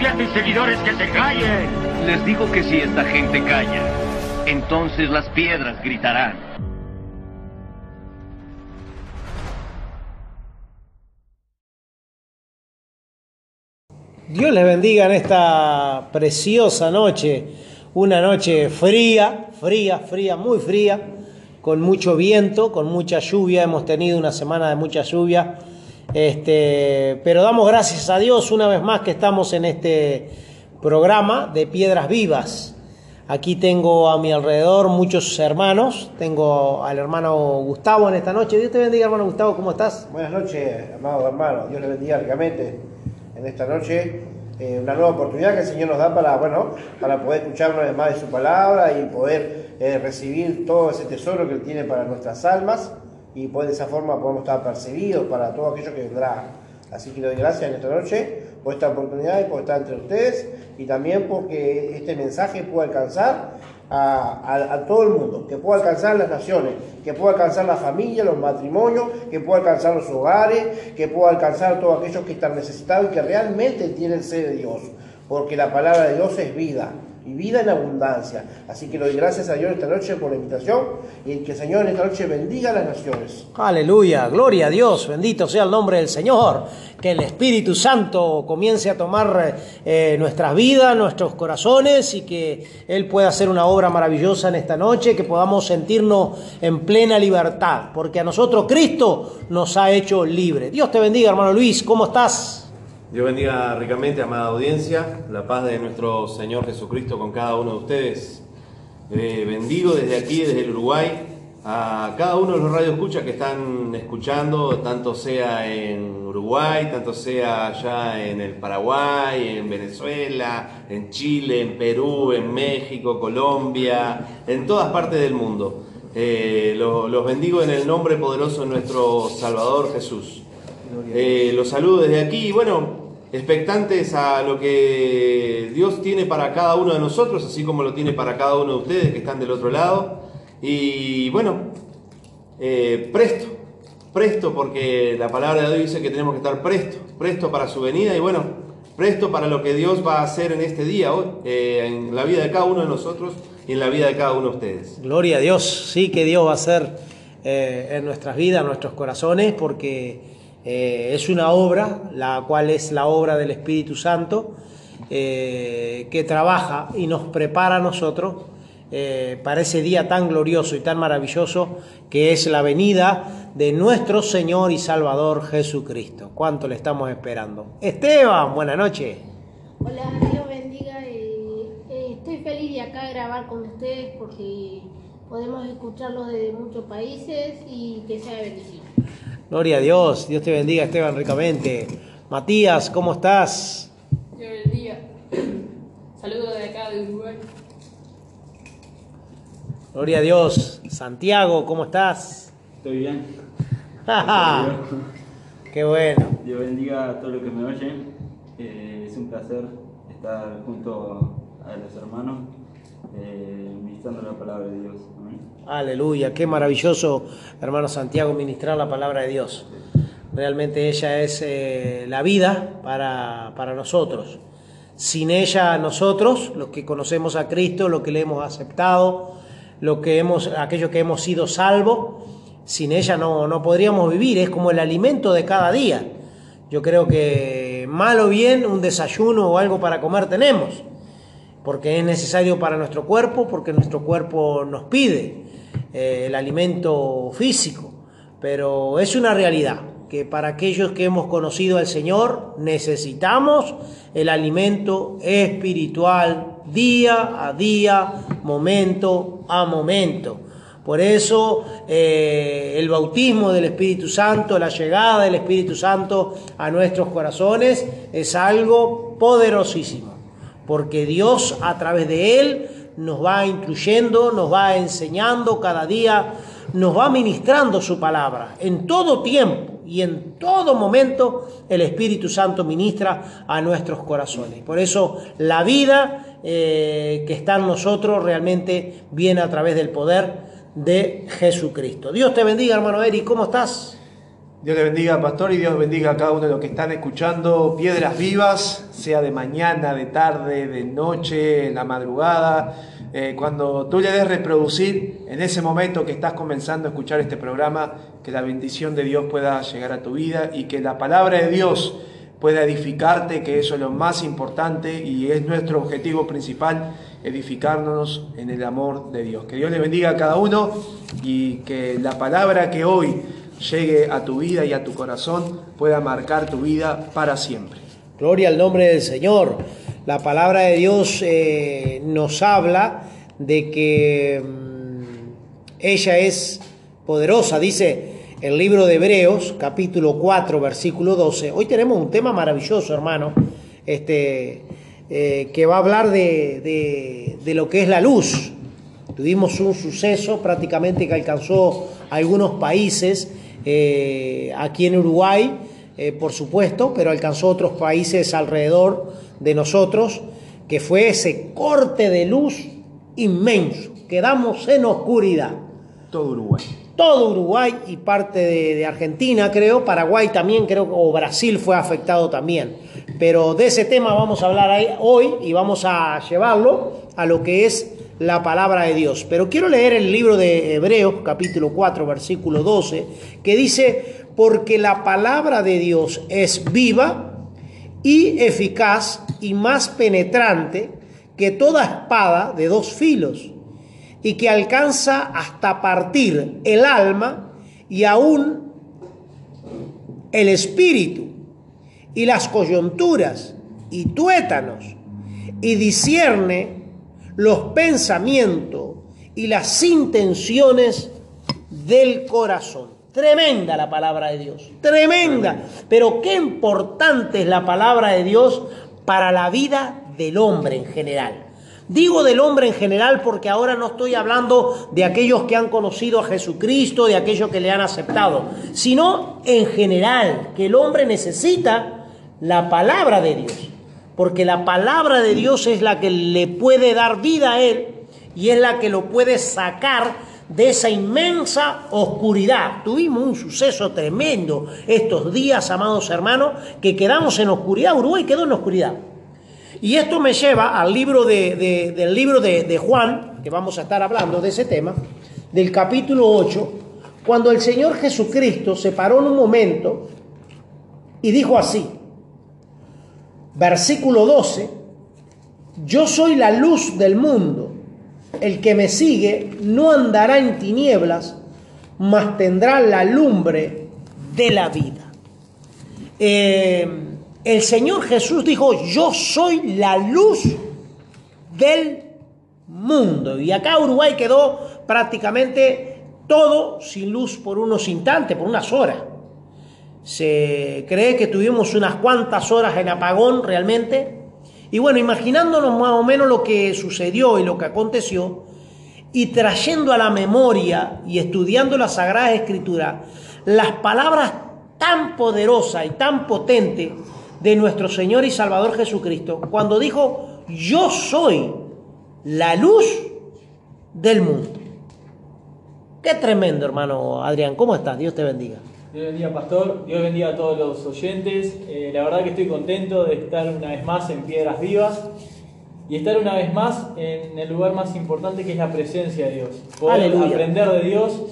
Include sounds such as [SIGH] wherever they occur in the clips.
A seguidores que se callen. Les digo que si esta gente calla, entonces las piedras gritarán. Dios les bendiga en esta preciosa noche, una noche fría, fría, fría, muy fría, con mucho viento, con mucha lluvia, hemos tenido una semana de mucha lluvia, este, pero damos gracias a Dios una vez más que estamos en este programa de Piedras Vivas. Aquí tengo a mi alrededor muchos hermanos, tengo al hermano Gustavo en esta noche. Dios te bendiga, hermano Gustavo, ¿cómo estás? Buenas noches, amado hermano, Dios le bendiga ricamente en esta noche eh, una nueva oportunidad que el Señor nos da para, bueno, para poder escuchar una más de su palabra y poder eh, recibir todo ese tesoro que Él tiene para nuestras almas y poder de esa forma podemos estar percibidos para todo aquello que vendrá. Así que doy gracias en esta noche por esta oportunidad y por estar entre ustedes y también porque este mensaje pueda alcanzar a, todo el mundo, que pueda alcanzar las naciones, que pueda alcanzar la familia, los matrimonios, que pueda alcanzar los hogares, que pueda alcanzar a todos aquellos que están necesitados y que realmente tienen sed de Dios, porque la palabra de Dios es vida y vida en abundancia. Así que le doy gracias a Dios esta noche por la invitación y que el Señor esta noche bendiga a las naciones. Aleluya, gloria a Dios, bendito sea el nombre del Señor. Que el Espíritu Santo comience a tomar eh, nuestras vidas, nuestros corazones y que Él pueda hacer una obra maravillosa en esta noche, que podamos sentirnos en plena libertad, porque a nosotros Cristo nos ha hecho libre. Dios te bendiga, hermano Luis, ¿cómo estás? Dios bendiga ricamente, amada audiencia, la paz de nuestro Señor Jesucristo con cada uno de ustedes. Eh, bendigo desde aquí, desde el Uruguay, a cada uno de los radioescuchas que están escuchando, tanto sea en Uruguay, tanto sea allá en el Paraguay, en Venezuela, en Chile, en Perú, en México, Colombia, en todas partes del mundo. Eh, los, los bendigo en el nombre poderoso de nuestro Salvador Jesús. Eh, los saludo desde aquí y bueno, expectantes a lo que Dios tiene para cada uno de nosotros, así como lo tiene para cada uno de ustedes que están del otro lado. Y bueno, eh, presto, presto porque la palabra de Dios dice que tenemos que estar presto, presto para su venida y bueno, presto para lo que Dios va a hacer en este día, hoy, eh, en la vida de cada uno de nosotros y en la vida de cada uno de ustedes. Gloria a Dios, sí que Dios va a hacer eh, en nuestras vidas, en nuestros corazones, porque eh, es una obra, la cual es la obra del Espíritu Santo, eh, que trabaja y nos prepara a nosotros eh, para ese día tan glorioso y tan maravilloso que es la venida de nuestro Señor y Salvador Jesucristo. ¿Cuánto le estamos esperando? Esteban, buena noche. Hola, Dios bendiga. estoy feliz de acá grabar con ustedes porque podemos escucharlos desde muchos países y que sea bendición. Gloria a Dios, Dios te bendiga Esteban ricamente. Matías, ¿cómo estás? Dios bendiga. Saludos de acá de Uruguay. Gloria a Dios. Santiago, ¿cómo estás? Estoy bien. Qué bueno. Dios bendiga a todos los que me oyen. Eh, es un placer estar junto a los hermanos eh, ministrando la palabra de Dios. Amén. Aleluya, qué maravilloso, hermano Santiago, ministrar la palabra de Dios. Realmente ella es eh, la vida para, para nosotros. Sin ella nosotros, los que conocemos a Cristo, los que le hemos aceptado, lo que hemos, aquellos que hemos sido salvos, sin ella no, no podríamos vivir, es como el alimento de cada día. Yo creo que mal o bien un desayuno o algo para comer tenemos, porque es necesario para nuestro cuerpo, porque nuestro cuerpo nos pide eh, el alimento físico, pero es una realidad que para aquellos que hemos conocido al Señor necesitamos el alimento espiritual día a día, momento a momento. Por eso eh, el bautismo del Espíritu Santo, la llegada del Espíritu Santo a nuestros corazones es algo poderosísimo, porque Dios a través de él nos va instruyendo, nos va enseñando cada día, nos va ministrando su palabra. En todo tiempo y en todo momento el Espíritu Santo ministra a nuestros corazones. Por eso la vida eh, que está en nosotros realmente viene a través del poder de Jesucristo. Dios te bendiga, hermano Eri, ¿cómo estás? Dios te bendiga, pastor, y Dios bendiga a cada uno de los que están escuchando Piedras Vivas, sea de mañana, de tarde, de noche, en la madrugada. Eh, cuando tú le des reproducir, en ese momento que estás comenzando a escuchar este programa, que la bendición de Dios pueda llegar a tu vida y que la palabra de Dios pueda edificarte, que eso es lo más importante y es nuestro objetivo principal edificarnos en el amor de Dios. Que Dios le bendiga a cada uno y que la palabra que hoy llegue a tu vida y a tu corazón pueda marcar tu vida para siempre. Gloria al nombre del Señor. La palabra de Dios eh, nos habla de que mm, ella es poderosa, dice el libro de Hebreos, capítulo 4, versículo 12. Hoy tenemos un tema maravilloso, hermano. Este, eh, que va a hablar de, lo que es la luz. Tuvimos un suceso prácticamente que alcanzó algunos países, eh, aquí en Uruguay, eh, por supuesto, pero alcanzó otros países alrededor de nosotros, que fue ese corte de luz inmenso. Quedamos en oscuridad. Todo Uruguay todo Uruguay y parte de, Argentina, creo, Paraguay también, creo, o Brasil fue afectado también. Pero de ese tema vamos a hablar hoy y vamos a llevarlo a lo que es la palabra de Dios. Pero quiero leer el libro de Hebreos, capítulo 4, versículo 12, que dice, porque la palabra de Dios es viva y eficaz y más penetrante que toda espada de dos filos y que alcanza hasta partir el alma y aún el espíritu y las coyunturas y tuétanos y discierne los pensamientos y las intenciones del corazón. Tremenda la palabra de Dios, tremenda. Pero qué importante es la palabra de Dios para la vida del hombre en general. Digo del hombre en general porque ahora no estoy hablando de aquellos que han conocido a Jesucristo, de aquellos que le han aceptado, sino en general, que el hombre necesita la palabra de Dios, porque la palabra de Dios es la que le puede dar vida a él y es la que lo puede sacar de esa inmensa oscuridad. Tuvimos un suceso tremendo estos días, amados hermanos, que quedamos en oscuridad. Uruguay quedó en oscuridad. Y esto me lleva al libro de, del libro de, Juan, que vamos a estar hablando de ese tema, del capítulo 8, cuando el Señor Jesucristo se paró en un momento y dijo así, versículo 12, yo soy la luz del mundo, el que me sigue no andará en tinieblas, mas tendrá la lumbre de la vida. Eh, el Señor Jesús dijo, yo soy la luz del mundo. Y acá Uruguay quedó prácticamente todo sin luz por unos instantes, por unas horas. Se cree que tuvimos unas cuantas horas en apagón realmente. Y bueno, imaginándonos más o menos lo que sucedió y lo que aconteció, y trayendo a la memoria y estudiando la Sagrada Escritura, las palabras tan poderosas y tan potentes de nuestro Señor y Salvador Jesucristo cuando dijo, yo soy la luz del mundo. Qué tremendo, hermano Adrián. ¿Cómo estás? Dios te bendiga. Dios bendiga, pastor. Dios bendiga a todos los oyentes. Eh, la verdad que estoy contento de estar una vez más en Piedras Vivas y estar una vez más en el lugar más importante que es la presencia de Dios. Poder aprender de Dios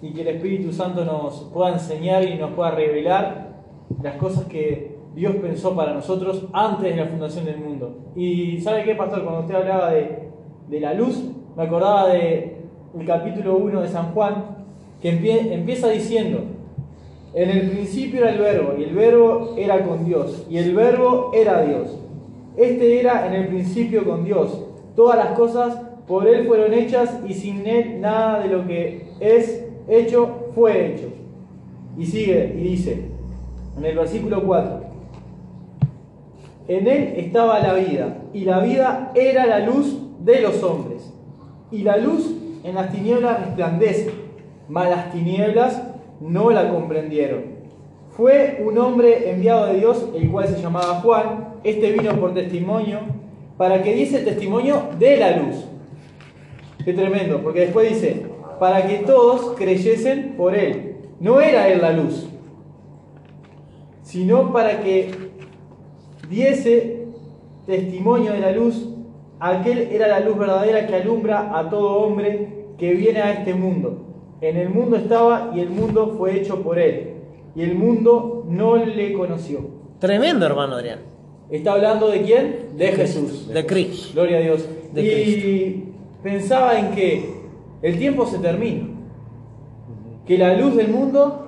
y que el Espíritu Santo nos pueda enseñar y nos pueda revelar las cosas que Dios pensó para nosotros antes de la fundación del mundo. Y ¿sabe qué, pastor? Cuando usted hablaba de, de la luz, me acordaba de el capítulo 1 de San Juan, que empie- empieza diciendo, en el principio era el verbo, y el verbo era con Dios, y el verbo era Dios. Este era en el principio con Dios. Todas las cosas por Él fueron hechas, y sin Él nada de lo que es hecho fue hecho. Y sigue, y dice, en el versículo 4, en Él estaba la vida, y la vida era la luz de los hombres. Y la luz en las tinieblas resplandece, mas las tinieblas no la comprendieron. Fue un hombre enviado de Dios, el cual se llamaba Juan. Este vino por testimonio, para que diese testimonio de la luz. Qué tremendo, porque después dice, para que todos creyesen por él. No era él la luz, sino para que diese testimonio de la luz. Aquel era la luz verdadera que alumbra a todo hombre que viene a este mundo. En el mundo estaba y el mundo fue hecho por él. Y el mundo no le conoció. Tremendo, hermano Adrián. ¿Está hablando de quién? De Jesús. De Cristo. Gloria a Dios. De y pensaba en que el tiempo se termina. Que la luz del mundo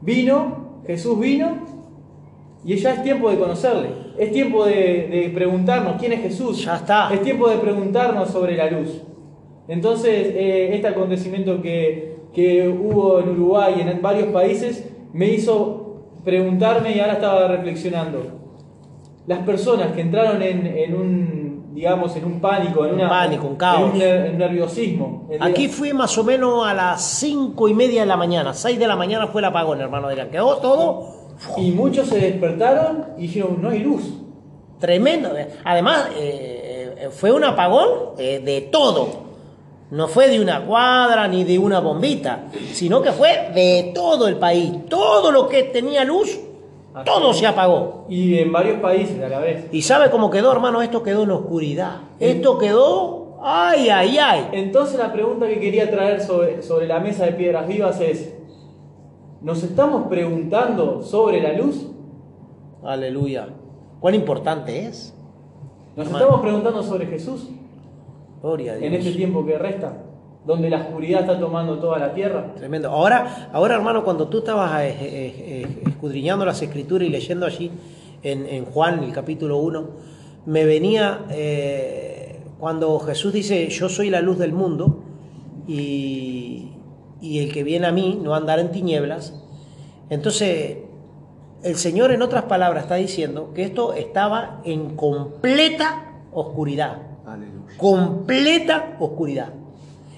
vino, Jesús vino, y ya es tiempo de conocerle. Es tiempo de, de preguntarnos quién es Jesús. Ya está. Es tiempo de preguntarnos sobre la luz. Entonces, eh, este acontecimiento que, que hubo en Uruguay y en varios países me hizo preguntarme y ahora estaba reflexionando. Las personas que entraron en, en un, digamos, en un pánico, en Un pánico, un caos. en un, nerviosismo. En- Aquí fue más o menos a las cinco y media de la mañana, 6 de la mañana fue el apagón, hermano Adrián. Quedó todo Y muchos se despertaron y dijeron, no hay luz. tremendo. Además, eh, eh, fue un apagón eh, de todo. No fue de una cuadra ni de una bombita, sino que fue de todo el país. Todo lo que tenía luz, todo se apagó. Y en varios países a la vez. ¿Y sabe cómo quedó, hermano? Esto quedó en oscuridad. Esto quedó, ay, ay, ay. Entonces la pregunta que quería traer sobre, sobre la mesa de piedras vivas es, ¿nos estamos preguntando sobre la luz? Aleluya. ¿Cuán importante es? ¿Nos Hermano. estamos preguntando sobre Jesús Gloria a Dios. en este tiempo que resta? Donde la oscuridad está tomando toda la tierra. Tremendo. Ahora, ahora hermano, cuando tú estabas eh, eh, eh, escudriñando las escrituras y leyendo allí en, en Juan, el capítulo 1, me venía eh, cuando Jesús dice, yo soy la luz del mundo y, y el que viene a mí no andará en tinieblas. Entonces, el Señor en otras palabras está diciendo que esto estaba en completa oscuridad. Completa oscuridad.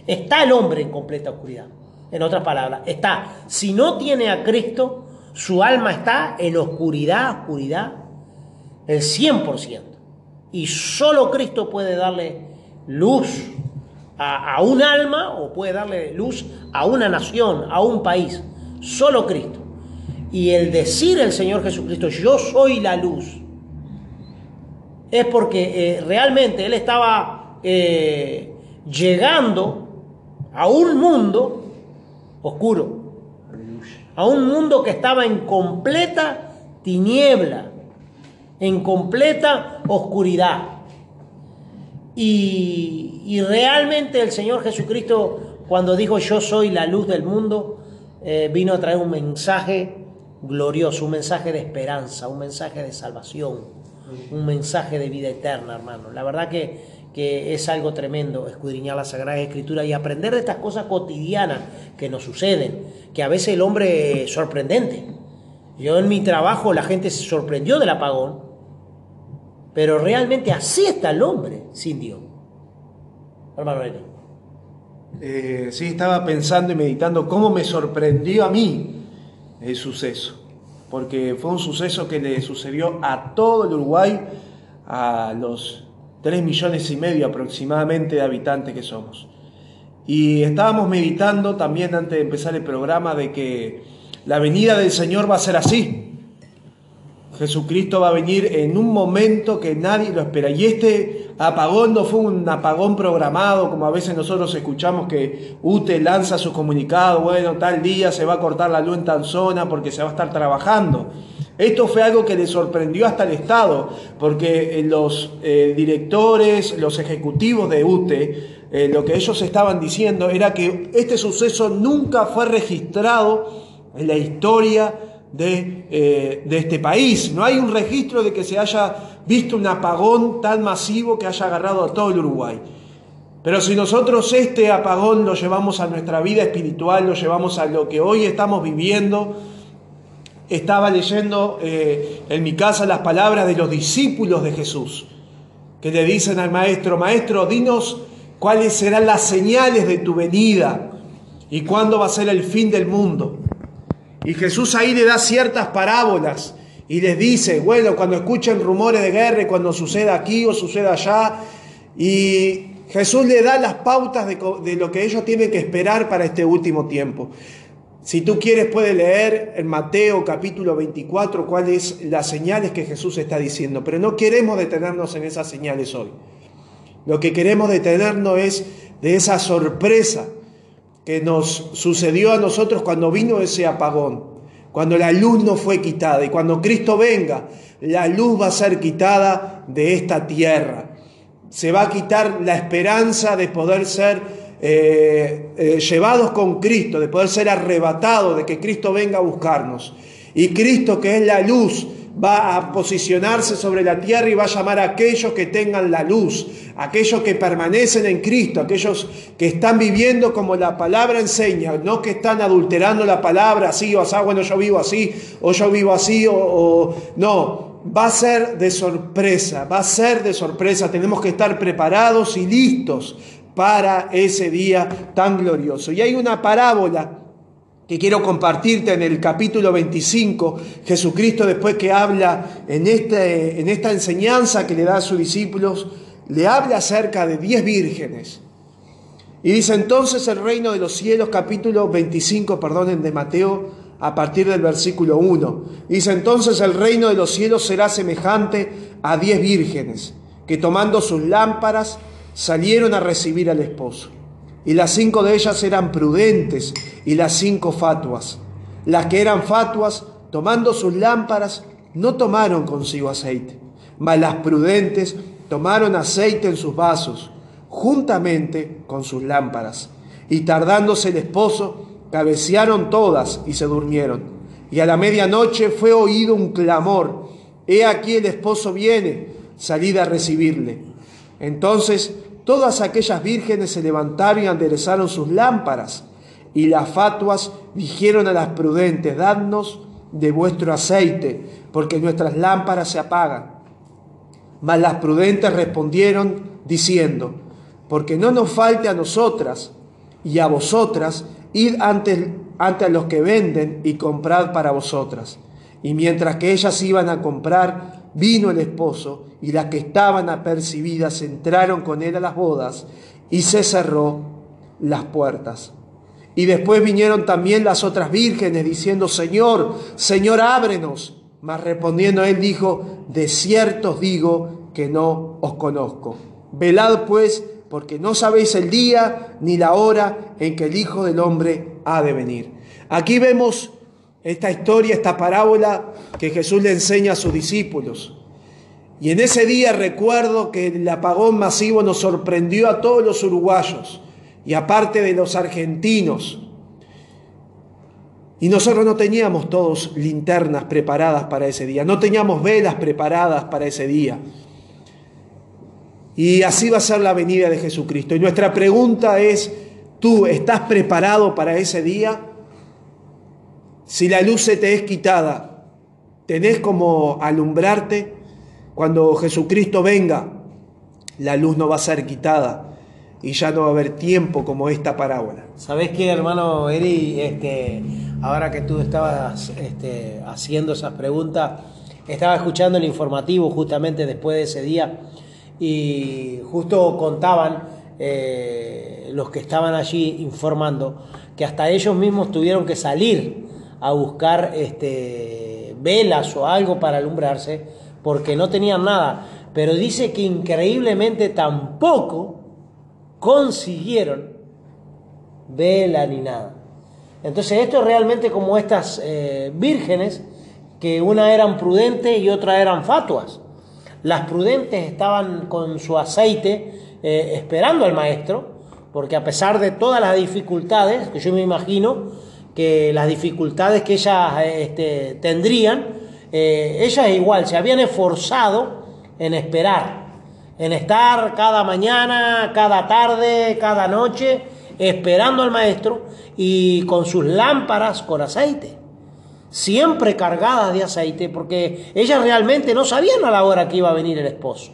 Está el hombre en completa oscuridad. En otras palabras, está. Si no tiene a Cristo, su alma está en oscuridad, oscuridad, el 100%. Y solo Cristo puede darle luz a, a un alma o puede darle luz a una nación, a un país. Solo Cristo. Y el decir el Señor Jesucristo, yo soy la luz, es porque eh, realmente Él estaba eh, llegando a un mundo oscuro, a un mundo que estaba en completa tiniebla, en completa oscuridad. Y, realmente el Señor Jesucristo, cuando dijo yo soy la luz del mundo, eh, vino a traer un mensaje glorioso, un mensaje de esperanza, un mensaje de salvación, un mensaje de vida eterna, hermano. La verdad que, que es algo tremendo escudriñar la Sagrada Escritura y aprender de estas cosas cotidianas que nos suceden, que a veces el hombre es sorprendente. Yo en mi trabajo la gente se sorprendió del apagón, pero realmente así está el hombre sin Dios. Hermano. Eh, sí, estaba pensando y meditando cómo me sorprendió a mí el suceso. Porque fue un suceso que le sucedió a todo el Uruguay, a los 3 millones y medio aproximadamente de habitantes que somos. Y estábamos meditando también antes de empezar el programa de que la venida del Señor va a ser así. Jesucristo va a venir en un momento que nadie lo espera. Y este apagón no fue un apagón programado, como a veces nosotros escuchamos que UTE lanza su comunicado, bueno, tal día se va a cortar la luz en tal zona porque se va a estar trabajando. Esto fue algo que le sorprendió hasta el Estado, porque eh, los eh, directores, los ejecutivos de UTE, eh, lo que ellos estaban diciendo era que este suceso nunca fue registrado en la historia de, de este país. No hay un registro de que se haya visto un apagón tan masivo que haya agarrado a todo el Uruguay. Pero si nosotros este apagón lo llevamos a nuestra vida espiritual, lo llevamos a lo que hoy estamos viviendo, estaba leyendo eh, en mi casa las palabras de los discípulos de Jesús, que le dicen al maestro, maestro, dinos cuáles serán las señales de tu venida y cuándo va a ser el fin del mundo. Y Jesús ahí le da ciertas parábolas y les dice, bueno, cuando escuchen rumores de guerra, y cuando suceda aquí o suceda allá, y Jesús le da las pautas de, lo que ellos tienen que esperar para este último tiempo. Si tú quieres, puedes leer en Mateo capítulo 24 cuáles las señales que Jesús está diciendo, pero no queremos detenernos en esas señales hoy. Lo que queremos detenernos es de esa sorpresa que nos sucedió a nosotros cuando vino ese apagón, cuando la luz no fue quitada y cuando Cristo venga, la luz va a ser quitada de esta tierra. Se va a quitar la esperanza de poder ser eh, eh, llevados con Cristo, de poder ser arrebatados, de que Cristo venga a buscarnos. Y Cristo, que es la luz, va a posicionarse sobre la tierra y va a llamar a aquellos que tengan la luz, aquellos que permanecen en Cristo, aquellos que están viviendo como la palabra enseña, no que están adulterando la palabra así o así, bueno, yo vivo así o yo vivo así o, no. Va a ser de sorpresa, va a ser de sorpresa. Tenemos que estar preparados y listos para ese día tan glorioso. Y hay una parábola que quiero compartirte en el capítulo 25, Jesucristo después que habla en, este, en esta enseñanza que le da a sus discípulos, le habla acerca de diez vírgenes. Y dice entonces el reino de los cielos, capítulo 25, perdonen, de Mateo, a partir del versículo 1. Dice entonces el reino de los cielos será semejante a diez vírgenes, que tomando sus lámparas salieron a recibir al esposo. Y las cinco de ellas eran prudentes y las cinco fatuas. Las que eran fatuas, tomando sus lámparas, no tomaron consigo aceite, mas las prudentes tomaron aceite en sus vasos, juntamente con sus lámparas. Y tardándose el esposo, cabecearon todas y se durmieron. Y a la medianoche fue oído un clamor, He aquí el esposo viene, salid a recibirle. Entonces todas aquellas vírgenes se levantaron y enderezaron sus lámparas. Y las fatuas dijeron a las prudentes, dadnos de vuestro aceite, porque nuestras lámparas se apagan. Mas las prudentes respondieron diciendo, porque no nos falte a nosotras y a vosotras, id ante, ante a los que venden y comprad para vosotras. Y mientras que ellas iban a comprar, vino el esposo y las que estaban apercibidas entraron con él a las bodas y se cerró las puertas. Y después vinieron también las otras vírgenes diciendo, Señor, Señor, ábrenos. Mas respondiendo él dijo, de cierto os digo que no os conozco. Velad pues, porque no sabéis el día ni la hora en que el Hijo del Hombre ha de venir. Aquí vemos esta historia, esta parábola que Jesús le enseña a sus discípulos. Y en ese día recuerdo que el apagón masivo nos sorprendió a todos los uruguayos y aparte de los argentinos. Y nosotros no teníamos todos linternas preparadas para ese día, no teníamos velas preparadas para ese día. Y así va a ser la venida de Jesucristo. Y nuestra pregunta es, ¿tú estás preparado para ese día? Si la luz se te es quitada, ¿tenés como alumbrarte? Cuando Jesucristo venga, la luz no va a ser quitada y ya no va a haber tiempo como esta parábola. ¿Sabés qué, hermano Eri? Este, ahora que tú estabas este, haciendo esas preguntas, estaba escuchando el informativo justamente después de ese día y justo contaban eh, los que estaban allí informando que hasta ellos mismos tuvieron que salir a buscar este, velas o algo para alumbrarse porque no tenían nada. Pero dice que increíblemente tampoco consiguieron vela ni nada. Entonces esto es realmente como estas eh, vírgenes que una eran prudentes y otra eran fatuas. Las prudentes estaban con su aceite eh, esperando al maestro, porque a pesar de todas las dificultades, que yo me imagino que las dificultades que ellas este, tendrían, eh, ellas igual se habían esforzado en esperar, en estar cada mañana, cada tarde, cada noche, esperando al maestro y con sus lámparas con aceite siempre cargadas de aceite, porque ellas realmente no sabían a la hora que iba a venir el esposo.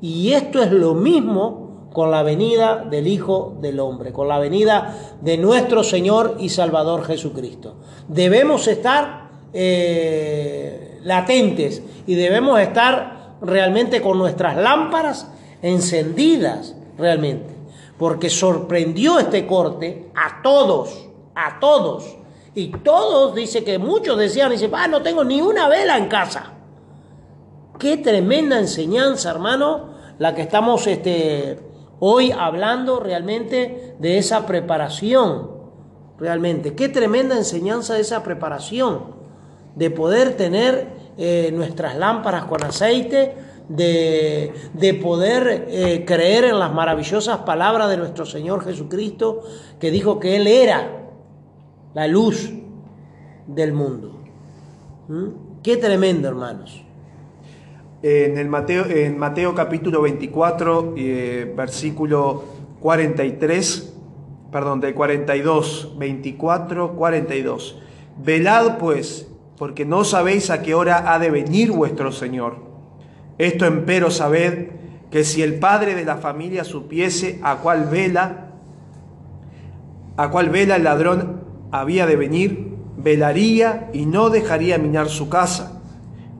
Y esto es lo mismo con la venida del Hijo del Hombre, con la venida de nuestro Señor y Salvador Jesucristo. Debemos estar eh, latentes y debemos estar realmente con nuestras lámparas encendidas, realmente, porque sorprendió este corte a todos, a todos y todos, dice que muchos decían, dice, ah, no tengo ni una vela en casa. Qué tremenda enseñanza, hermano, la que estamos este, hoy hablando realmente de esa preparación. Realmente, qué tremenda enseñanza de esa preparación, de poder tener eh, nuestras lámparas con aceite, de, de poder eh, creer en las maravillosas palabras de nuestro Señor Jesucristo, que dijo que Él era la luz del mundo. ¿Mm? Qué tremendo, hermanos. En, el Mateo, en Mateo capítulo 24, eh, versículo 43, perdón, del 42, 24, 42. Velad pues, porque no sabéis a qué hora ha de venir vuestro Señor. Esto empero sabed que si el padre de la familia supiese a cuál vela, a cuál vela el ladrón había de venir, velaría y no dejaría minar su casa.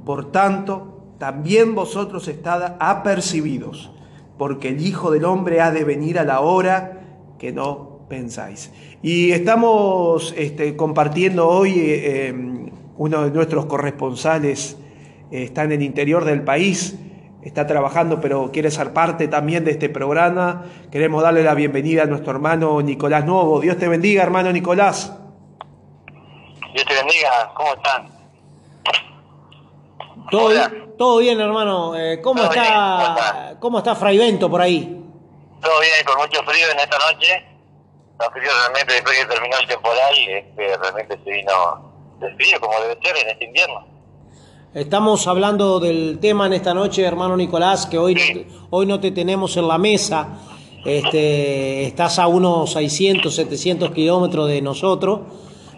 Por tanto, también vosotros estad apercibidos, porque el Hijo del Hombre ha de venir a la hora que no pensáis. Y estamos este, compartiendo hoy, eh, em, uno de nuestros corresponsales eh, está en el interior del país, está trabajando, pero quiere ser parte también de este programa. Queremos darle la bienvenida a nuestro hermano Nicolás Nuevo. Dios te bendiga, hermano Nicolás. Dios te bendiga, ¿cómo están? Todo, bien, todo bien, hermano. Eh, ¿cómo, está, ¿Cómo está Fray Bento por ahí? Todo bien, con mucho frío en esta noche. Frío realmente después que terminó el temporal, este, realmente se vino de frío como debe ser en este invierno. Estamos hablando del tema en esta noche, hermano Nicolás, que hoy, no, hoy no te tenemos en la mesa. Este, estás a unos 600, 700 kilómetros de nosotros.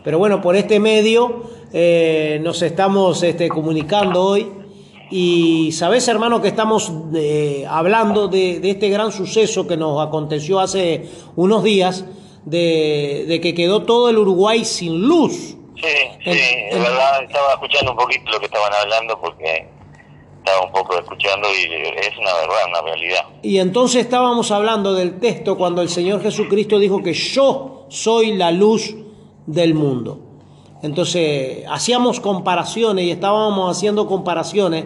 Pero bueno, por este medio eh, nos estamos este, comunicando hoy y sabes, hermano, que estamos eh, hablando de, este gran suceso que nos aconteció hace unos días, de, que quedó todo el Uruguay sin luz. Sí, sí, es verdad, estaba escuchando un poquito lo que estaban hablando porque estaba un poco escuchando y es una verdad, una realidad. Y entonces estábamos hablando del texto cuando el Señor Jesucristo dijo que yo soy la luz del mundo. Entonces, hacíamos comparaciones y estábamos haciendo comparaciones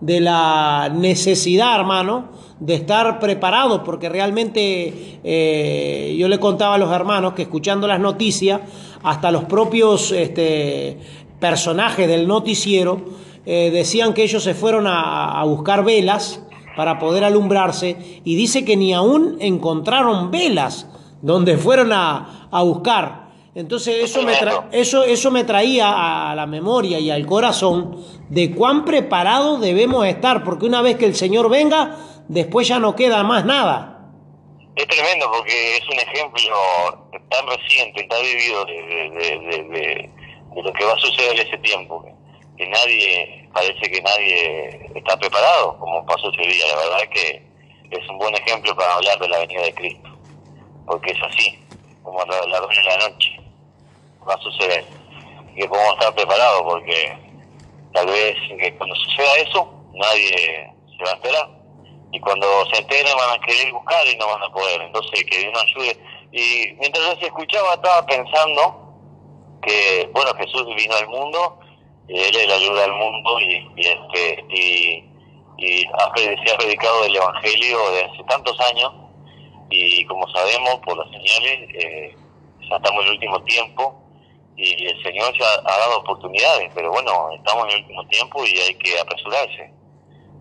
de la necesidad, hermano, de estar preparados, porque realmente eh, yo le contaba a los hermanos que escuchando las noticias, hasta los propios este, personajes del noticiero eh, decían que ellos se fueron a, buscar velas para poder alumbrarse y dice que ni aún encontraron velas donde fueron a, a buscar. Entonces eso me, eso, eso me traía a la memoria y al corazón de cuán preparados debemos estar, porque una vez que el Señor venga, después ya no queda más nada. Es tremendo porque es un ejemplo tan reciente, tan vivido de, lo que va a suceder en ese tiempo, que nadie, parece que nadie está preparado, como pasó ese día. La verdad es que es un buen ejemplo para hablar de la venida de Cristo, porque es así, como la, la en la noche va a suceder. Y que podemos estar preparados porque tal vez que cuando suceda eso, nadie se va a esperar. Y cuando se enteren van a querer buscar y no van a poder. Entonces, que Dios nos ayude. Y mientras yo se escuchaba, estaba pensando que, bueno, Jesús vino al mundo, y Él es la ayuda al mundo y, este y, y se ha predicado el Evangelio desde hace tantos años y como sabemos por las señales, eh, ya estamos en el último tiempo y el Señor ya ha dado oportunidades, pero bueno, estamos en el último tiempo y hay que apresurarse.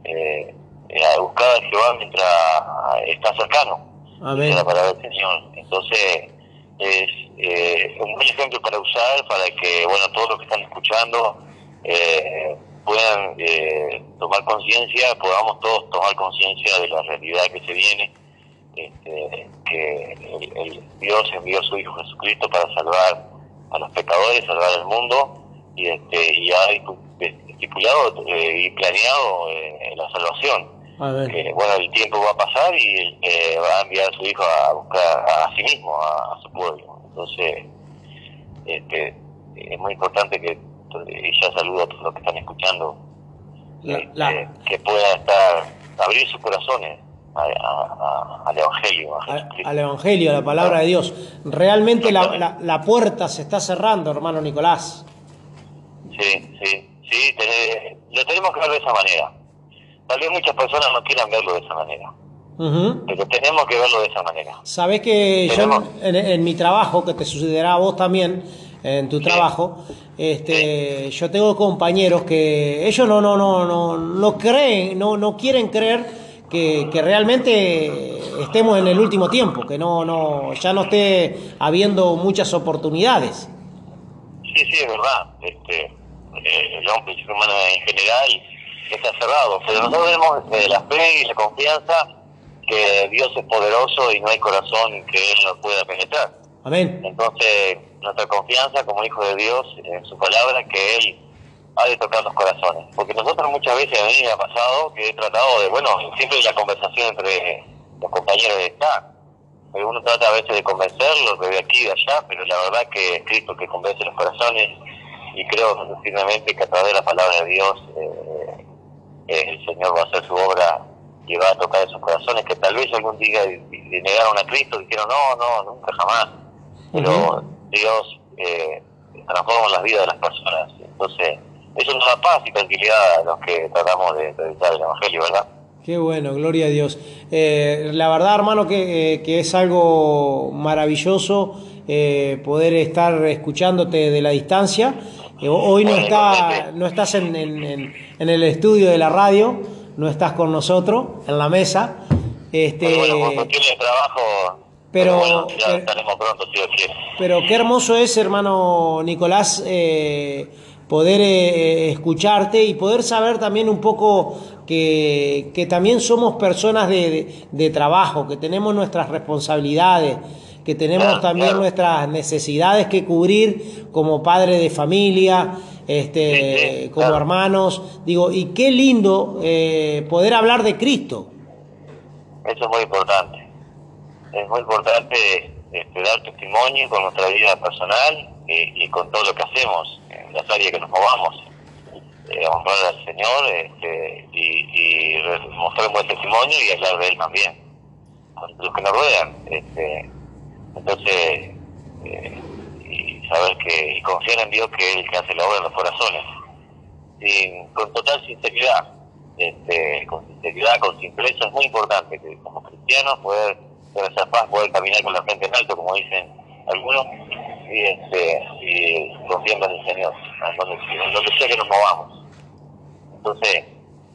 Eh, eh, a buscar a Jehová mientras está cercano. Amén. La palabra del Señor. Entonces, es eh, un buen ejemplo para usar, para que, bueno, todos los que están escuchando eh, puedan eh, tomar conciencia, podamos todos tomar conciencia de la realidad que se viene, este, que el, el Dios envió a su Hijo Jesucristo para salvar a los pecadores, salvar al mundo, y, este, y ha estipulado eh, y planeado eh, la salvación. Que, bueno, el tiempo va a pasar y eh, va a enviar a su hijo a buscar a sí mismo, a, a su pueblo. Entonces, este, es muy importante que, y ya saludo a todos los que están escuchando, este, que puedan estar, abrir sus corazones a- a- a- al Evangelio. a Jesucristo. Al Evangelio, a la palabra de Dios. Realmente la, la- la puerta se está cerrando, hermano Nicolás. Sí, sí, sí, lo tenemos que ver de esa manera. Tal vez muchas personas no quieran verlo de esa manera, pero tenemos que verlo de esa manera. Sabés que yo en mi trabajo, que te sucederá a vos también, en tu trabajo, este, yo tengo compañeros que ellos no, no, no, no, no creen, no, no quieren creer que, que realmente estemos en el último tiempo, que no, no, ya no esté habiendo muchas oportunidades. Sí, sí, es verdad. Este, eh, el hombre, ser humano en general, está cerrado. Pero nosotros tenemos eh, la fe y la confianza que Dios es poderoso y no hay corazón que Él no pueda penetrar. Amén. Entonces, nuestra confianza como hijo de Dios en su palabra, que Él ha de tocar los corazones. Porque nosotros muchas veces, a mí me ha pasado que he tratado de, bueno, siempre la conversación entre los compañeros está. Pero uno trata a veces de convencerlos de aquí y de allá, pero la verdad que es Cristo que convence los corazones y creo firmemente que a través de la palabra de Dios eh, eh, el Señor va a hacer su obra y va a tocar esos corazones que tal vez algún día de negaron a Cristo, dijeron no, no, nunca jamás. Pero Dios eh, transforma las vidas de las personas. Entonces, eso nos da paz y tranquilidad a los que tratamos de predicar el Evangelio, ¿verdad? Qué bueno, gloria a Dios. Eh, la verdad, hermano, que, eh, que es algo maravilloso eh, poder estar escuchándote de la distancia. Hoy no, está, no estás en, en- el estudio de la radio, no estás con nosotros en la mesa. Este, Bueno, de trabajo, pero, bueno, ya pero- pronto, quiere. pero qué hermoso es, hermano Nicolás, eh, poder eh, escucharte y poder saber también un poco que, que también somos personas de, de- de trabajo, que tenemos nuestras responsabilidades, que tenemos también nuestras necesidades que cubrir como padre de familia, este, como hermanos. Digo, y qué lindo eh, poder hablar de Cristo. Eso es muy importante. Es muy importante este, dar testimonio con nuestra vida personal y, y con todo lo que hacemos en las áreas que nos movamos. Eh, honrar al Señor este, y, y mostrar un buen testimonio y hablar de Él también. Con los que nos rodean. Este, entonces, eh, y saber que, y confiar en Dios que es el que hace la obra en los corazones. Sin- con total sinceridad este, con sinceridad, con simpleza, es muy importante que como cristianos poder tener esa paz, poder caminar con la frente en alto, como dicen algunos, y, este, y confiando en el Señor, en donde, en donde sea que nos movamos. Entonces,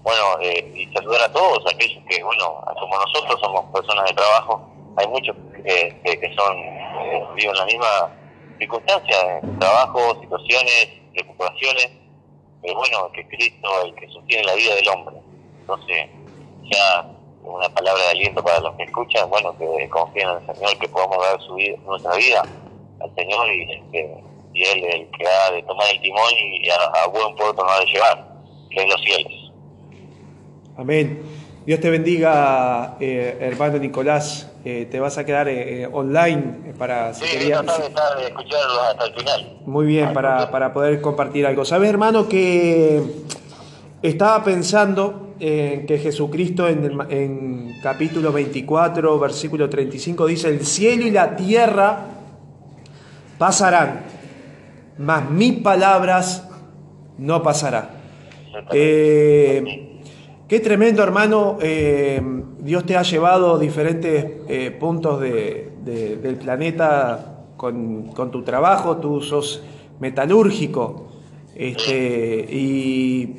bueno, eh, y saludar a todos aquellos que, bueno, como nosotros somos personas de trabajo, hay muchos que, que, son, eh, viven la misma circunstancia, trabajo, situaciones, preocupaciones, pero bueno, que Cristo el que sostiene la vida del hombre. Entonces, ya una palabra de aliento para los que escuchan, bueno, que confíen en el Señor, que podamos dar su vida, nuestra vida al Señor y, este, y Él es el que ha de tomar el timón y a, a buen puerto nos ha de llevar, que es los cielos. Amén. Dios te bendiga, eh, hermano Nicolás. Eh, te vas a quedar eh, online para si Sí, querías- tratar de, estar- de escucharlos hasta el final. Muy bien, para, para poder compartir algo. ¿Sabes, hermano, que estaba pensando en que Jesucristo en, el en capítulo 24, versículo 35, dice, el cielo y la tierra pasarán, mas mis palabras no pasarán. Eh, qué tremendo, hermano. eh, Dios te ha llevado a diferentes eh, puntos de- de- del planeta con, con tu trabajo. Tú sos metalúrgico. Este, y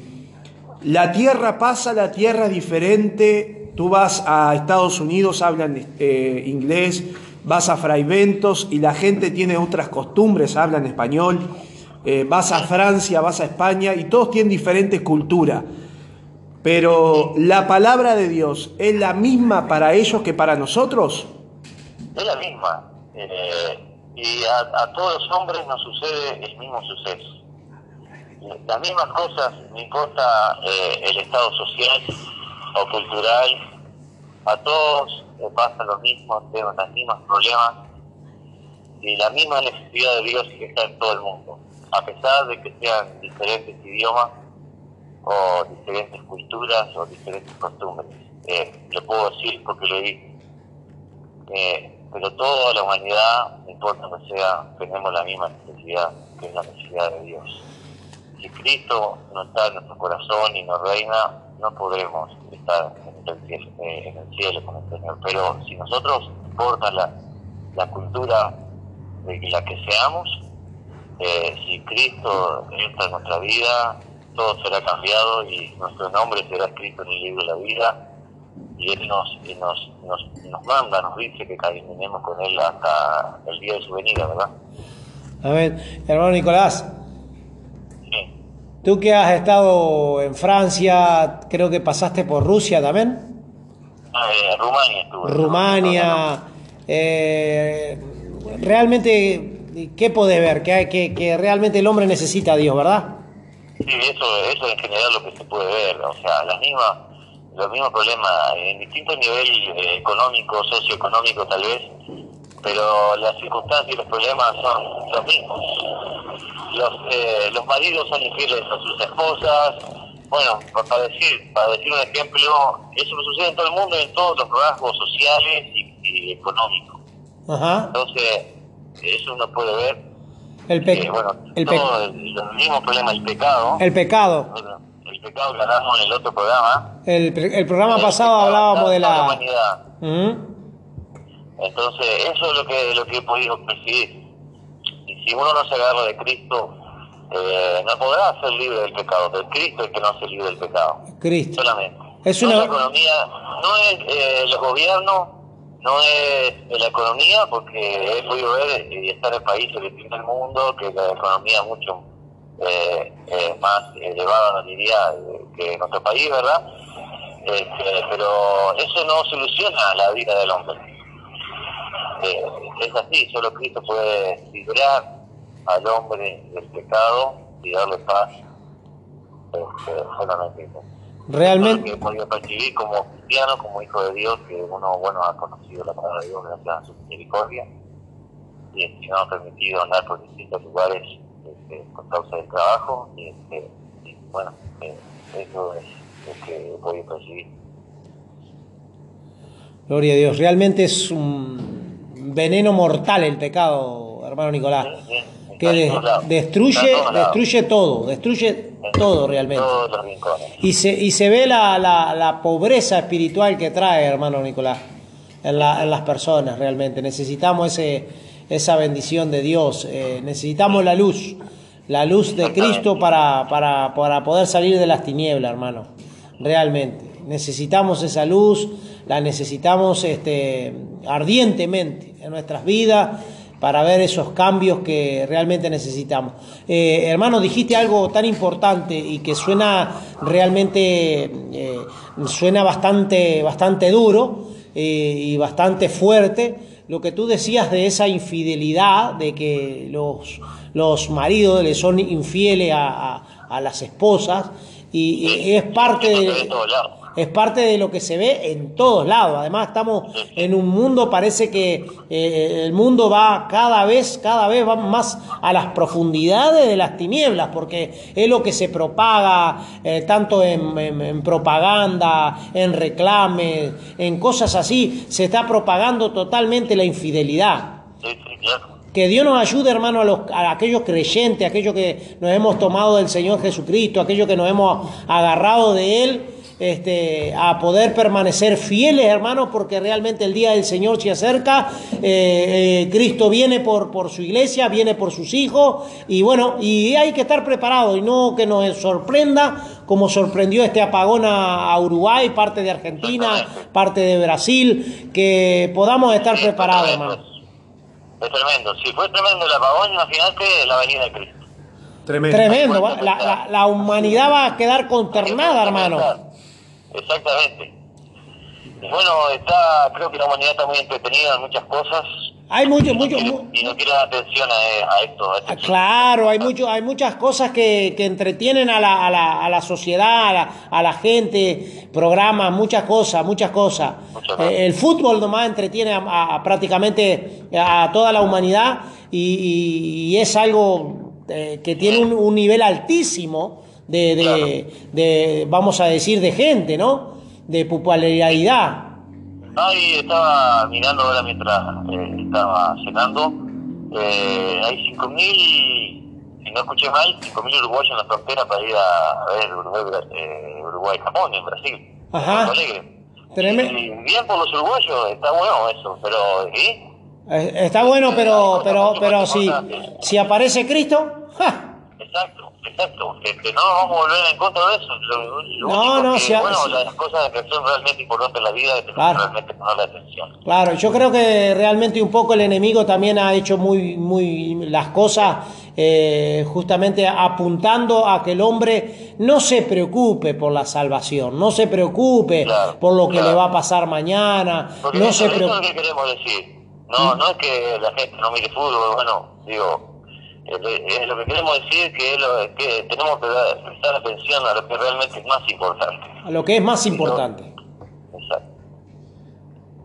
la tierra pasa, la tierra es diferente. Tú vas a Estados Unidos, hablan inglés, vas a Fraiventos y la gente tiene otras costumbres, hablan español. Eh, vas a Francia, vas a España y todos tienen diferente cultura. Pero la palabra de Dios es la misma para ellos que para nosotros. Es la misma. Eh, y a, a todos los hombres nos sucede el mismo suceso. Las mismas cosas, no importa eh, el estado social o cultural, a todos les pasa lo mismo, tenemos los mismos problemas y la misma necesidad de Dios que está en todo el mundo, a pesar de que sean diferentes idiomas o diferentes culturas o diferentes costumbres. Eh, lo puedo decir porque lo vi. Eh, pero toda la humanidad, no importa que sea, tenemos la misma necesidad, que es la necesidad de Dios. Si Cristo no está en nuestro corazón y no reina, no podremos estar en el cielo, eh, en el cielo con el Señor. Pero si nosotros, no importa la, la cultura de la que seamos, eh, si Cristo entra en nuestra vida, todo será cambiado y nuestro nombre será escrito en el libro de la vida y Él nos, y nos, nos, nos manda, nos dice que caminemos con Él hasta el día de su venida, ¿verdad? Amén. Hermano Nicolás, tú que has estado en Francia, creo que pasaste por Rusia también. Eh, Rumania estuve. Rumania. eh, realmente, ¿qué podés ver? Que, que, que realmente el hombre necesita a Dios, ¿verdad? Sí, eso, eso en general lo que se puede ver, o sea, las mismas, los mismos problemas en distintos niveles eh, económico, socioeconómico tal vez, pero las circunstancias y los problemas son los mismos. Los, eh, los maridos son infieles a sus esposas, bueno, para decir, para decir un ejemplo, eso sucede en todo el mundo, en todos los rasgos sociales y, y económicos. Ajá. Entonces, eso uno puede ver El, pe- que, bueno, el, pe- el, los mismos problemas, el pecado, el pecado. el pecado que hablamos en el otro programa, El, el programa pasado hablábamos de la la... humanidad. ¿Mm? Entonces, eso es lo que, lo que he podido percibir. Si uno no se agarra de Cristo, eh, no podrá ser libre del pecado. Pero Cristo es el que no hace libre del pecado. Cristo. Solamente. Es No una- la economía, no es eh, los gobiernos, no es la economía, porque he podido ver y estar en países que tiene el mundo, que la economía es mucho eh, eh, más elevada, no diría, eh, que en nuestro país, ¿verdad? Este, pero eso no soluciona la vida del hombre. Eh, es así, solo Cristo puede librar al hombre del pecado y darle paz. Este, solamente. Realmente- Lo que podido percibir como cristiano, como hijo de Dios, que uno bueno ha conocido la palabra de Dios gracias a su misericordia y este, nos ha permitido andar por distintos lugares este, con causa del trabajo y, este, y, bueno, eh, eso es lo que he podido percibir. Gloria a Dios. Realmente es un veneno mortal el pecado, hermano Nicolás. Que de- destruye, destruye todo, destruye todo realmente. Todos los rincones. Y se, y se ve la, la, la pobreza espiritual que trae, hermano Nicolás, en, la- en las personas realmente. Necesitamos ese, esa bendición de Dios, eh, necesitamos la luz, la luz de Cristo para, para, para poder salir de las tinieblas, hermano. Realmente. Necesitamos esa luz, la necesitamos este, ardientemente en nuestras vidas para ver esos cambios que realmente necesitamos. Eh, hermano, dijiste algo tan importante y que suena realmente, eh, suena bastante, bastante duro eh, y bastante fuerte. Lo que tú decías de esa infidelidad, de que los, los maridos le son infieles a, a- las esposas, y, y es parte de, es parte de lo que se ve en todos lados. Además, estamos en un mundo, parece que eh, el mundo va cada vez, cada vez va más a las profundidades de las tinieblas, porque es lo que se propaga eh, tanto en, en- en propaganda, en reclames, en cosas así. Se está propagando totalmente la infidelidad. Que Dios nos ayude, hermano, a, los, a aquellos creyentes, aquellos que nos hemos tomado del Señor Jesucristo, aquellos que nos hemos agarrado de Él, este, a poder permanecer fieles, hermanos, porque realmente el día del Señor se acerca. Eh, eh, Cristo viene por, por su iglesia, viene por sus hijos, y bueno, y hay que estar preparado y no que nos sorprenda como sorprendió este apagón a, a Uruguay, parte de Argentina, parte de Brasil, que podamos estar preparados, hermano. Es tremendo. Si fue tremendo el apagón, imagínate la venida de Cristo. Tremendo. Tremendo, la, la- la humanidad va a quedar consternada, hermano. Exactamente. Y bueno, está, creo que la humanidad está muy entretenida en muchas cosas Hay mucho, mucho, mu- y no quiere dar atención a, a esto. A este Claro, hay, mucho, hay muchas cosas que, que entretienen a la, a la, a la sociedad, a la, a la gente, programas, muchas cosas, muchas cosas. Eh, el fútbol nomás entretiene a, a- a prácticamente a toda la humanidad y, y- y es algo eh, que tiene un, un nivel altísimo de, de- de, vamos a decir, de gente, ¿no? De popularidad. Ahí estaba mirando ahora mientras eh, estaba cenando. Eh, hay 5.000, si no escuché mal, 5.000 uruguayos en la frontera para ir a, ver Uruguay, eh, Uruguay-Japón, en Brasil. Ajá. Tremendo. Y bien por los uruguayos, está bueno eso, pero ¿sí? Eh, Está bueno, pero, pero, pero si, si aparece Cristo, ¡ja! Exacto, exacto. Este, no nos vamos a volver en contra de eso. Lo, lo No, único no, que, bueno, las cosas que son realmente importantes en la vida tenemos Claro. que realmente ponerle atención. Claro, yo creo que realmente un poco el enemigo también ha hecho muy, muy las cosas eh, justamente apuntando a que el hombre no se preocupe por la salvación, no se preocupe por lo que le va a pasar mañana, Porque no eso, se eso es lo preocupe. que queremos decir. No, no es que la gente no mire fútbol, bueno, digo, eh, eh, lo que queremos decir que, es lo, que tenemos que dar- prestar atención a lo que realmente es más importante. A lo que es más importante. Exacto.